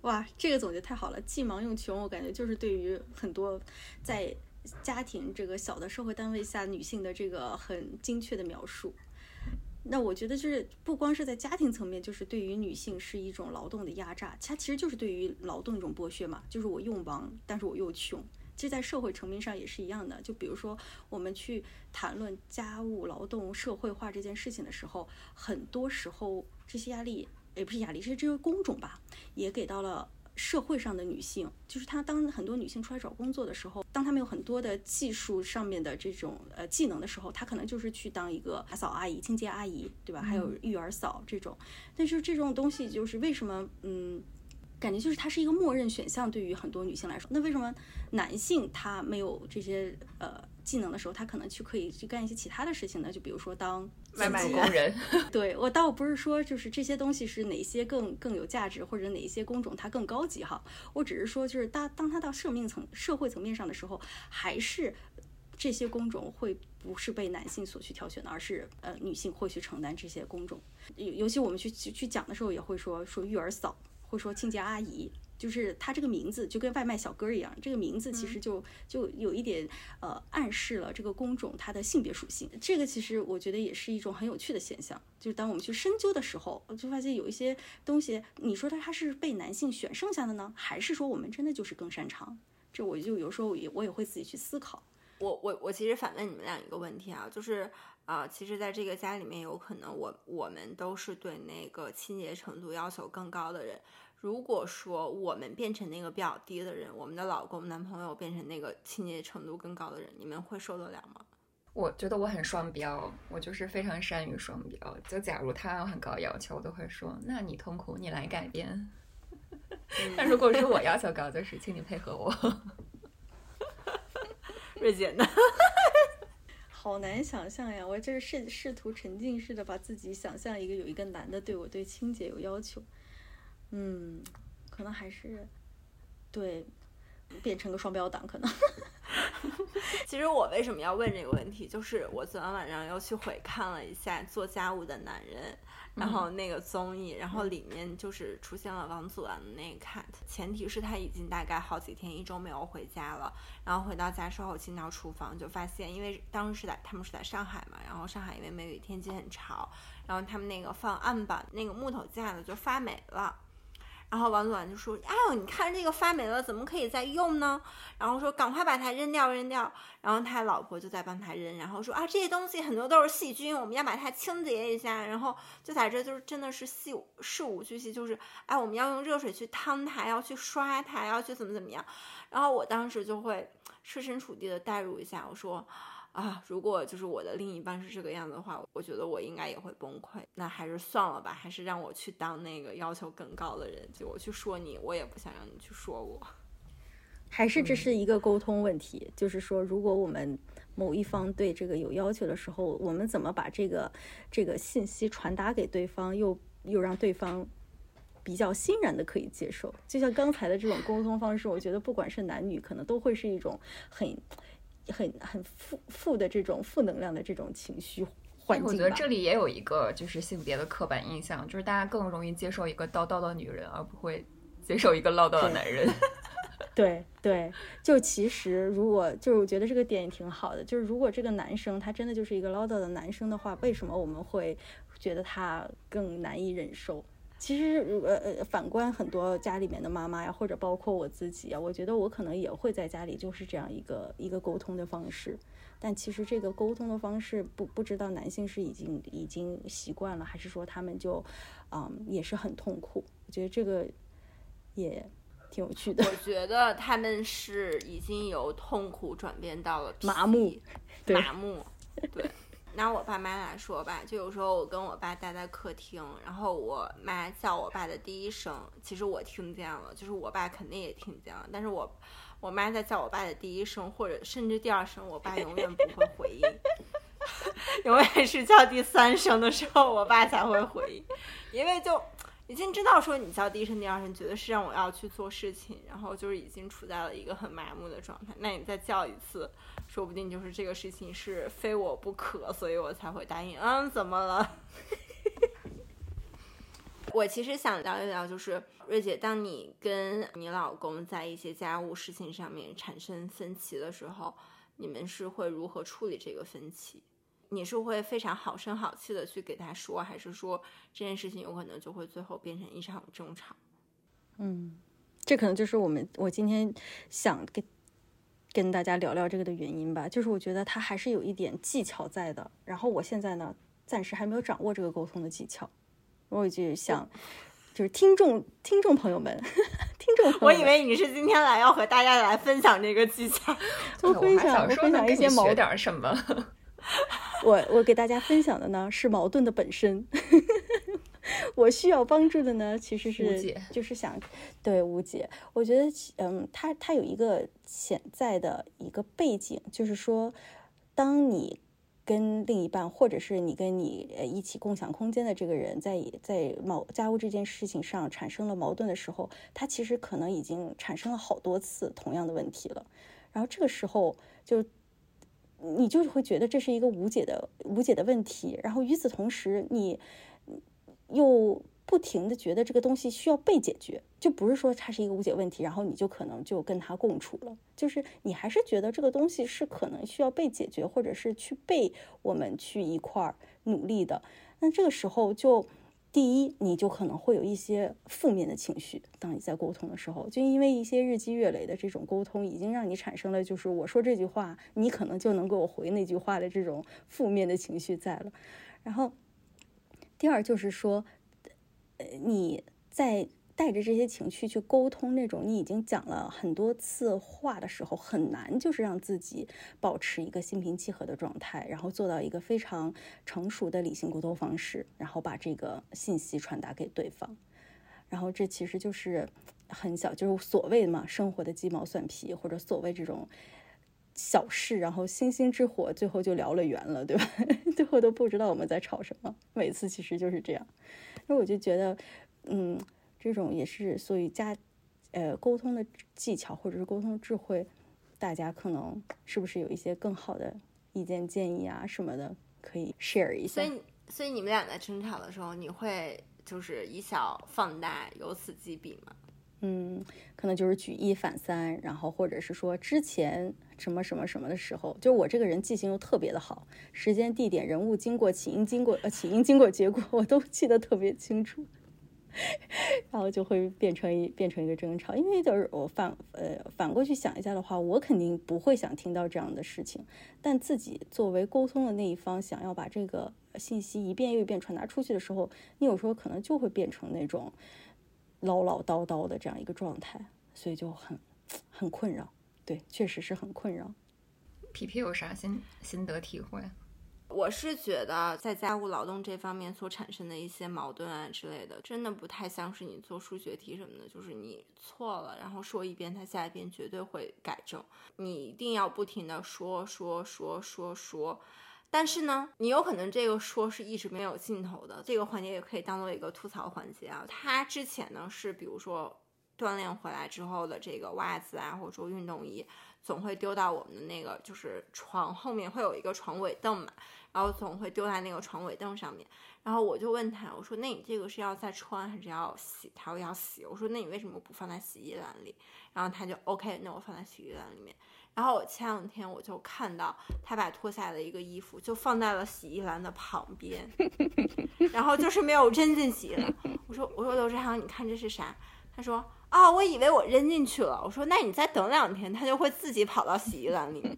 Speaker 2: 哇，这个总结太好了！既忙又穷，我感觉就是对于很多在家庭这个小的社会单位下女性的这个很精确的描述。那我觉得就是不光是在家庭层面，就是对于女性是一种劳动的压榨，它其实就是对于劳动一种剥削嘛。就是我又忙，但是我又穷。其实，在社会层面上也是一样的。就比如说，我们去谈论家务劳动社会化这件事情的时候，很多时候这些压力。也不是压力，是这个工种吧，也给到了社会上的女性。就是她当很多女性出来找工作的时候，当她们有很多的技术上面的这种呃技能的时候，她可能就是去当一个打扫阿姨、清洁阿姨，对吧？还有育儿嫂这种。但是这种东西就是为什么，嗯，感觉就是它是一个默认选项，对于很多女性来说。那为什么男性他没有这些呃？技能的时候，他可能去可以去干一些其他的事情呢，就比如说当
Speaker 1: 外卖工人。
Speaker 2: 对我倒不是说就是这些东西是哪些更更有价值，或者哪一些工种它更高级哈，我只是说就是当当他到生命层社会层面上的时候，还是这些工种会不是被男性所去挑选的，而是呃女性会去承担这些工种。尤尤其我们去去去讲的时候，也会说说育儿嫂，会说清洁阿姨。就是他这个名字就跟外卖小哥一样，这个名字其实就就有一点呃暗示了这个工种它的性别属性。这个其实我觉得也是一种很有趣的现象。就是当我们去深究的时候，我就发现有一些东西，你说它它是被男性选剩下的呢，还是说我们真的就是更擅长？这我就有时候也我也会自己去思考。
Speaker 3: 我我我其实反问你们俩一个问题啊，就是啊、其实在这个家里面，有可能我我们都是对那个清洁程度要求更高的人。如果说我们变成那个比较低的人，我们的老公、男朋友变成那个清洁程度更高的人，你们会受得了吗？
Speaker 1: 我觉得我很双标，我就是非常善于双标。就假如他有很高要求，我都会说：“那你痛苦，你来改变。”但如果说我要求高，就是请你配合我。
Speaker 3: 瑞姐呢？
Speaker 2: 好难想象呀！我这是试试图沉浸式的把自己想象一个有一个男的对我对清洁有要求，嗯，可能还是对变成个双标党，可能。
Speaker 3: 其实我为什么要问这个问题，就是我昨天晚上又去回看了一下《做家务的男人》，然后那个综艺，然后里面就是出现了王祖蓝的那个 cut，前提是他已经大概好几天一周没有回家了，然后回到家之后进到厨房就发现，因为当时是在他们是在上海嘛，然后上海因为梅雨天气很潮，然后他们那个放案板那个木头架子就发霉了。然后王祖蓝就说：“哎呦，你看这个发霉了，怎么可以再用呢？”然后说：“赶快把它扔掉，扔掉。”然后他老婆就在帮他扔，然后说：“啊，这些东西很多都是细菌，我们要把它清洁一下。”然后就在这就是真的是细事无巨细，就是哎，我们要用热水去烫它，要去刷它，要去怎么怎么样。然后我当时就会设身处地的代入一下，我说。啊，如果就是我的另一半是这个样子的话，我觉得我应该也会崩溃。那还是算了吧，还是让我去当那个要求更高的人，就我去说你，我也不想让你去说我。
Speaker 2: 还是这是一个沟通问题，就是说，如果我们某一方对这个有要求的时候，我们怎么把这个这个信息传达给对方，又又让对方比较欣然的可以接受？就像刚才的这种沟通方式，我觉得不管是男女，可能都会是一种很很很负负的这种负能量的这种情绪环境。
Speaker 1: 我觉得这里也有一个就是性别的刻板印象，就是大家更容易接受一个叨叨的女人，而不会接受一个唠叨的男人。
Speaker 2: 对对，就其实如果就是我觉得这个点也挺好的，就是如果这个男生他真的就是一个唠叨的男生的话，为什么我们会觉得他更难以忍受？其实呃呃，反观很多家里面的妈妈呀，或者包括我自己啊，我觉得我可能也会在家里就是这样一个一个沟通的方式，但其实这个沟通的方式不不知道男性是已经已经习惯了，还是说他们就嗯也是很痛苦？我觉得这个也。挺有趣的，
Speaker 3: 我觉得他们是已经由痛苦转变到了
Speaker 2: 麻木，
Speaker 3: 麻木。对，拿我爸妈来说吧，就有时候我跟我爸待在客厅，然后我妈叫我爸的第一声，其实我听见了，就是我爸肯定也听见了，但是我我妈在叫我爸的第一声，或者甚至第二声，我爸永远不会回应，永远是叫第三声的时候，我爸才会回应，因为就。已经知道说你叫第一声、第二声，觉得是让我要去做事情，然后就是已经处在了一个很麻木的状态。那你再叫一次，说不定就是这个事情是非我不可，所以我才会答应。嗯，怎么了？我其实想聊一聊，就是瑞姐，当你跟你老公在一些家务事情上面产生分歧的时候，你们是会如何处理这个分歧？你是会非常好声好气的去给他说，还是说这件事情有可能就会最后变成一场争吵？
Speaker 2: 嗯，这可能就是我们我今天想跟跟大家聊聊这个的原因吧。就是我觉得他还是有一点技巧在的，然后我现在呢暂时还没有掌握这个沟通的技巧，我就想就是听众听众朋友们，听众朋友们，
Speaker 3: 我以为你是今天来要和大家来分享这个技巧，
Speaker 2: 我分享我分享一些毛
Speaker 1: 点什么。
Speaker 2: 我我给大家分享的呢是矛盾的本身，我需要帮助的呢其实是就是想对无解。我觉得嗯，他他有一个潜在的一个背景，就是说当你跟另一半，或者是你跟你呃一起共享空间的这个人，在在某家务这件事情上产生了矛盾的时候，他其实可能已经产生了好多次同样的问题了。然后这个时候就你就会觉得这是一个无解的无解的问题。然后与此同时，你又不停的觉得这个东西需要被解决，就不是说它是一个无解问题，然后你就可能就跟他共处了，就是你还是觉得这个东西是可能需要被解决，或者是去被我们去一块儿努力的。那这个时候就，第一，你就可能会有一些负面的情绪，当你在沟通的时候，就因为一些日积月累的这种沟通，已经让你产生了就是我说这句话，你可能就能给我回那句话的这种负面的情绪在了。然后，第二就是说。呃，你在带着这些情绪去沟通那种你已经讲了很多次话的时候，很难就是让自己保持一个心平气和的状态，然后做到一个非常成熟的理性沟通方式，然后把这个信息传达给对方。然后这其实就是很小，就是所谓嘛，生活的鸡毛蒜皮，或者所谓这种小事，然后星星之火，最后就燎了原了，对吧？最后都不知道我们在吵什么。每次其实就是这样。那我就觉得，嗯，这种也是，所以加，呃，沟通的技巧或者是沟通智慧，大家可能是不是有一些更好的意见建议啊什么的，可以 share 一
Speaker 3: 下。所以，所以你们俩在争吵的时候，你会就是以小放大，由此击彼吗？
Speaker 2: 嗯，可能就是举一反三，然后或者是说之前什么什么什么的时候，就是我这个人记性又特别的好，时间、地点、人物、经过、起因、经过呃起因、经过、结果我都记得特别清楚，然后就会变成一变成一个争吵。因为就是我反呃反过去想一下的话，我肯定不会想听到这样的事情，但自己作为沟通的那一方，想要把这个信息一遍又一遍传达出去的时候，你有时候可能就会变成那种。唠唠叨叨的这样一个状态，所以就很很困扰。对，确实是很困扰。
Speaker 1: 皮皮有啥心心得体会？
Speaker 3: 我是觉得在家务劳动这方面所产生的一些矛盾啊之类的，真的不太像是你做数学题什么的，就是你错了，然后说一遍，他下一遍绝对会改正。你一定要不停的说说说说说。但是呢，你有可能这个说是一直没有尽头的，这个环节也可以当做一个吐槽环节啊。他之前呢是比如说锻炼回来之后的这个袜子啊，或者说运动衣，总会丢到我们的那个就是床后面会有一个床尾凳嘛，然后总会丢在那个床尾凳上面。然后我就问他，我说那你这个是要再穿还是要洗？他说要洗。我说那你为什么不放在洗衣篮里？然后他就 OK，那我放在洗衣篮里面。然后我前两天我就看到他把脱下来的一个衣服就放在了洗衣篮的旁边，然后就是没有扔进洗衣篮。我说我说刘志航，你看这是啥？他说啊，我以为我扔进去了。我说那你再等两天，它就会自己跑到洗衣篮里面。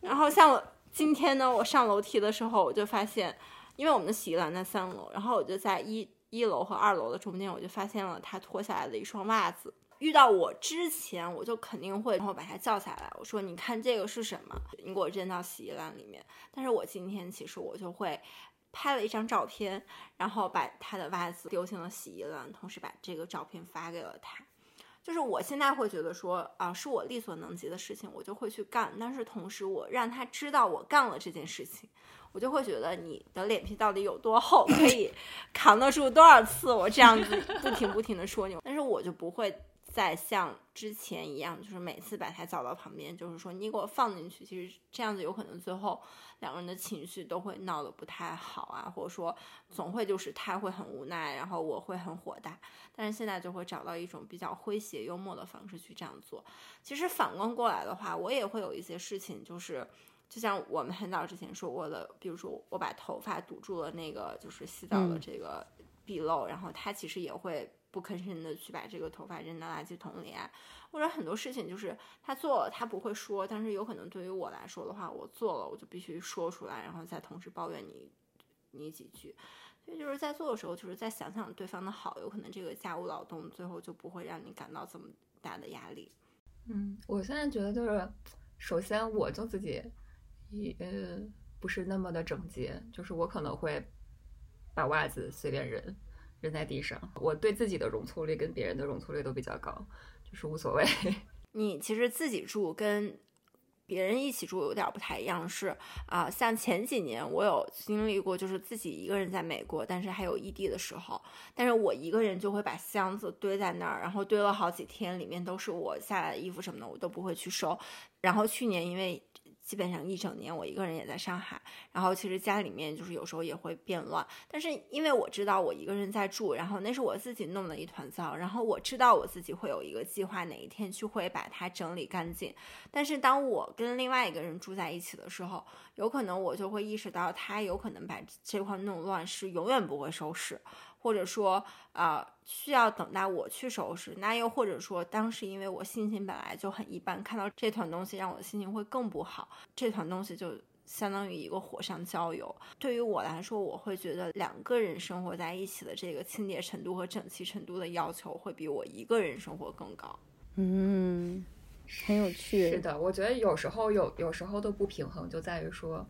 Speaker 3: 然后像我今天呢，我上楼梯的时候，我就发现，因为我们的洗衣篮在三楼，然后我就在一一楼和二楼的中间，我就发现了他脱下来的一双袜子。遇到我之前，我就肯定会然后把他叫下来，我说你看这个是什么？你给我扔到洗衣篮里面。但是我今天其实我就会拍了一张照片，然后把他的袜子丢进了洗衣篮，同时把这个照片发给了他。就是我现在会觉得说啊，是我力所能及的事情，我就会去干。但是同时我让他知道我干了这件事情，我就会觉得你的脸皮到底有多厚，可以 扛得住多少次我这样子不停不停的说你。但是我就不会。再像之前一样，就是每次把他叫到旁边，就是说你给我放进去。其实这样子有可能最后两个人的情绪都会闹得不太好啊，或者说总会就是他会很无奈，然后我会很火大。但是现在就会找到一种比较诙谐幽默的方式去这样做。其实反观过来的话，我也会有一些事情，就是就像我们很早之前说过的，比如说我把头发堵住了那个就是洗澡的这个壁漏，然后他其实也会。不吭声的去把这个头发扔到垃圾桶里啊，或者很多事情就是他做了，他不会说，但是有可能对于我来说的话，我做了我就必须说出来，然后再同时抱怨你你几句。所以就是在做的时候，就是在想想对方的好，有可能这个家务劳动最后就不会让你感到这么大的压力。
Speaker 1: 嗯，我现在觉得就是，首先我就自己也不是那么的整洁，就是我可能会把袜子随便扔。扔在地上，我对自己的容错率跟别人的容错率都比较高，就是无所谓。
Speaker 3: 你其实自己住跟别人一起住有点不太一样，是啊，像前几年我有经历过，就是自己一个人在美国，但是还有异地的时候，但是我一个人就会把箱子堆在那儿，然后堆了好几天，里面都是我下来的衣服什么的，我都不会去收。然后去年因为。基本上一整年，我一个人也在上海。然后其实家里面就是有时候也会变乱，但是因为我知道我一个人在住，然后那是我自己弄的一团糟。然后我知道我自己会有一个计划，哪一天去会把它整理干净。但是当我跟另外一个人住在一起的时候，有可能我就会意识到他有可能把这块弄乱，是永远不会收拾。或者说，呃，需要等待我去收拾。那又或者说，当时因为我心情本来就很一般，看到这团东西让我的心情会更不好。这团东西就相当于一个火上浇油。对于我来说，我会觉得两个人生活在一起的这个清洁程度和整齐程度的要求，会比我一个人生活更高。
Speaker 2: 嗯，很有趣。
Speaker 1: 是的，我觉得有时候有有时候的不平衡就在于说。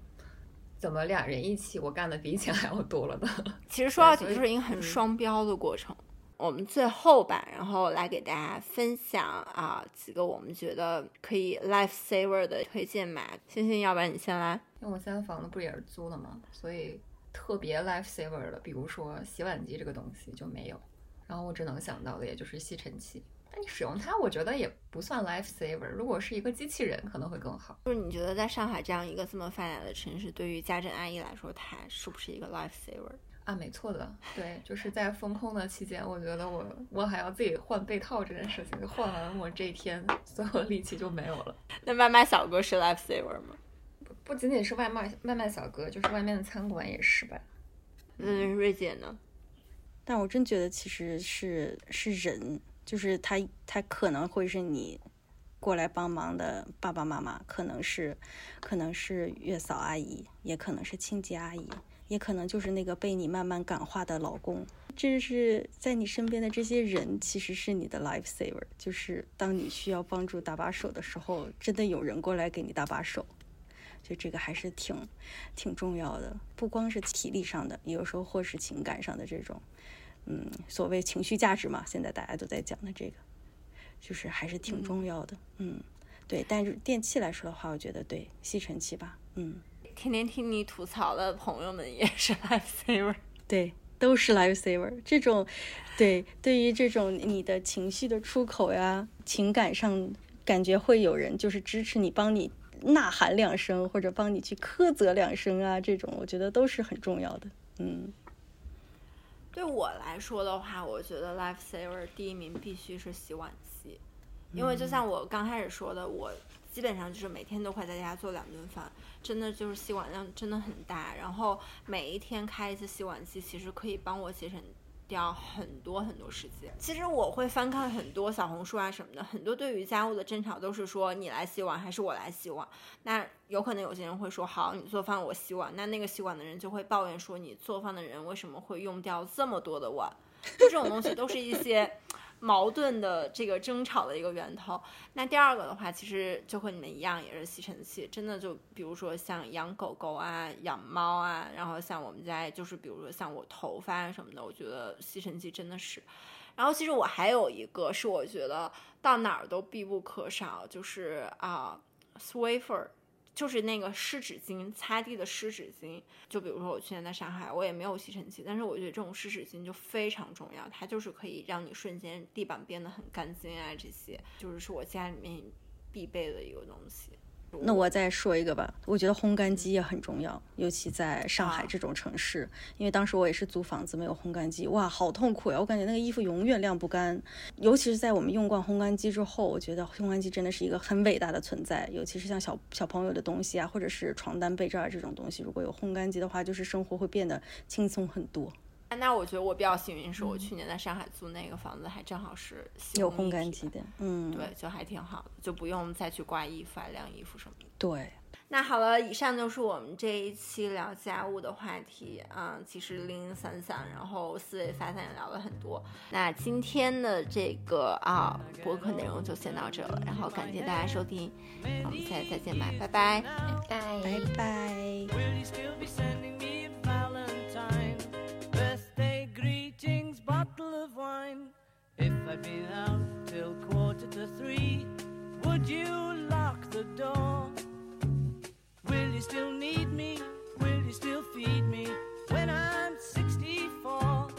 Speaker 1: 怎么两人一起，我干的比以前还要多了呢？
Speaker 3: 其实说到底就是一个很双标的过程。我们最后吧，然后来给大家分享啊几个我们觉得可以 life saver 的推荐吧。星星，要不然你先来。
Speaker 1: 因为我现在房子不也是租的吗？所以特别 life saver 的，比如说洗碗机这个东西就没有。然后我只能想到的也就是吸尘器。那你使用它，我觉得也不算 life saver。如果是一个机器人，可能会更好。
Speaker 3: 就是你觉得在上海这样一个这么发达的城市，对于家政阿姨来说，它是不是一个 life saver
Speaker 1: 啊？没错的，对，就是在封控的期间，我觉得我我还要自己换被套这件事情，换完我这一天所有的力气就没有了。
Speaker 3: 那外卖小哥是 life saver 吗？
Speaker 1: 不不仅仅是外卖外卖小哥，就是外面的餐馆也是吧？
Speaker 3: 嗯，瑞姐呢？
Speaker 2: 但我真觉得其实是是人。就是他，他可能会是你过来帮忙的爸爸妈妈，可能是，可能是月嫂阿姨，也可能是清洁阿姨，也可能就是那个被你慢慢感化的老公。这是在你身边的这些人，其实是你的 life saver。就是当你需要帮助搭把手的时候，真的有人过来给你搭把手，就这个还是挺挺重要的。不光是体力上的，有时候或是情感上的这种。嗯，所谓情绪价值嘛，现在大家都在讲的这个，就是还是挺重要的。嗯，对。但是电器来说的话，我觉得对吸尘器吧。嗯，
Speaker 3: 天天听你吐槽的朋友们也是 life saver，
Speaker 2: 对，都是 life saver。这种，对，对于这种你的情绪的出口呀，情感上感觉会有人就是支持你，帮你呐喊两声，或者帮你去苛责两声啊，这种我觉得都是很重要的。嗯。
Speaker 3: 对我来说的话，我觉得 life saver 第一名必须是洗碗机，因为就像我刚开始说的，我基本上就是每天都会在家做两顿饭，真的就是洗碗量真的很大，然后每一天开一次洗碗机，其实可以帮我节省。掉很多很多时间。其实我会翻看很多小红书啊什么的，很多对于家务的争吵都是说你来洗碗还是我来洗碗。那有可能有些人会说好，你做饭我洗碗。那那个洗碗的人就会抱怨说你做饭的人为什么会用掉这么多的碗？就这种东西都是一些。矛盾的这个争吵的一个源头。那第二个的话，其实就和你们一样，也是吸尘器。真的就比如说像养狗狗啊、养猫啊，然后像我们家就是比如说像我头发什么的，我觉得吸尘器真的是。然后其实我还有一个是我觉得到哪儿都必不可少，就是啊，Swiffer。就是那个湿纸巾，擦地的湿纸巾。就比如说我去年在上海，我也没有吸尘器，但是我觉得这种湿纸巾就非常重要，它就是可以让你瞬间地板变得很干净啊，这些就是是我家里面必备的一个东西。
Speaker 2: 那我再说一个吧，我觉得烘干机也很重要，尤其在上海这种城市，因为当时我也是租房子，没有烘干机，哇，好痛苦呀！我感觉那个衣服永远晾不干，尤其是在我们用惯烘干机之后，我觉得烘干机真的是一个很伟大的存在，尤其是像小小朋友的东西啊，或者是床单被罩这种东西，如果有烘干机的话，就是生活会变得轻松很多。
Speaker 3: 那我觉得我比较幸运，是我去年在上海租那个房子，还正好是
Speaker 2: 有烘干机的，嗯，
Speaker 3: 对，就还挺好的，就不用再去挂衣服、啊、晾衣服什么的。
Speaker 2: 对，
Speaker 3: 那好了，以上就是我们这一期聊家务的话题啊，其实零零散散，然后思维发散也聊了很多。那今天的这个啊博客内容就先到这了，然后感谢大家收听，我们下次再见吧，拜拜，
Speaker 1: 拜
Speaker 2: 拜拜。
Speaker 4: bottle of wine if I'd been out till quarter to three. Would you lock the door? Will you still need me? Will you still feed me when I'm 64?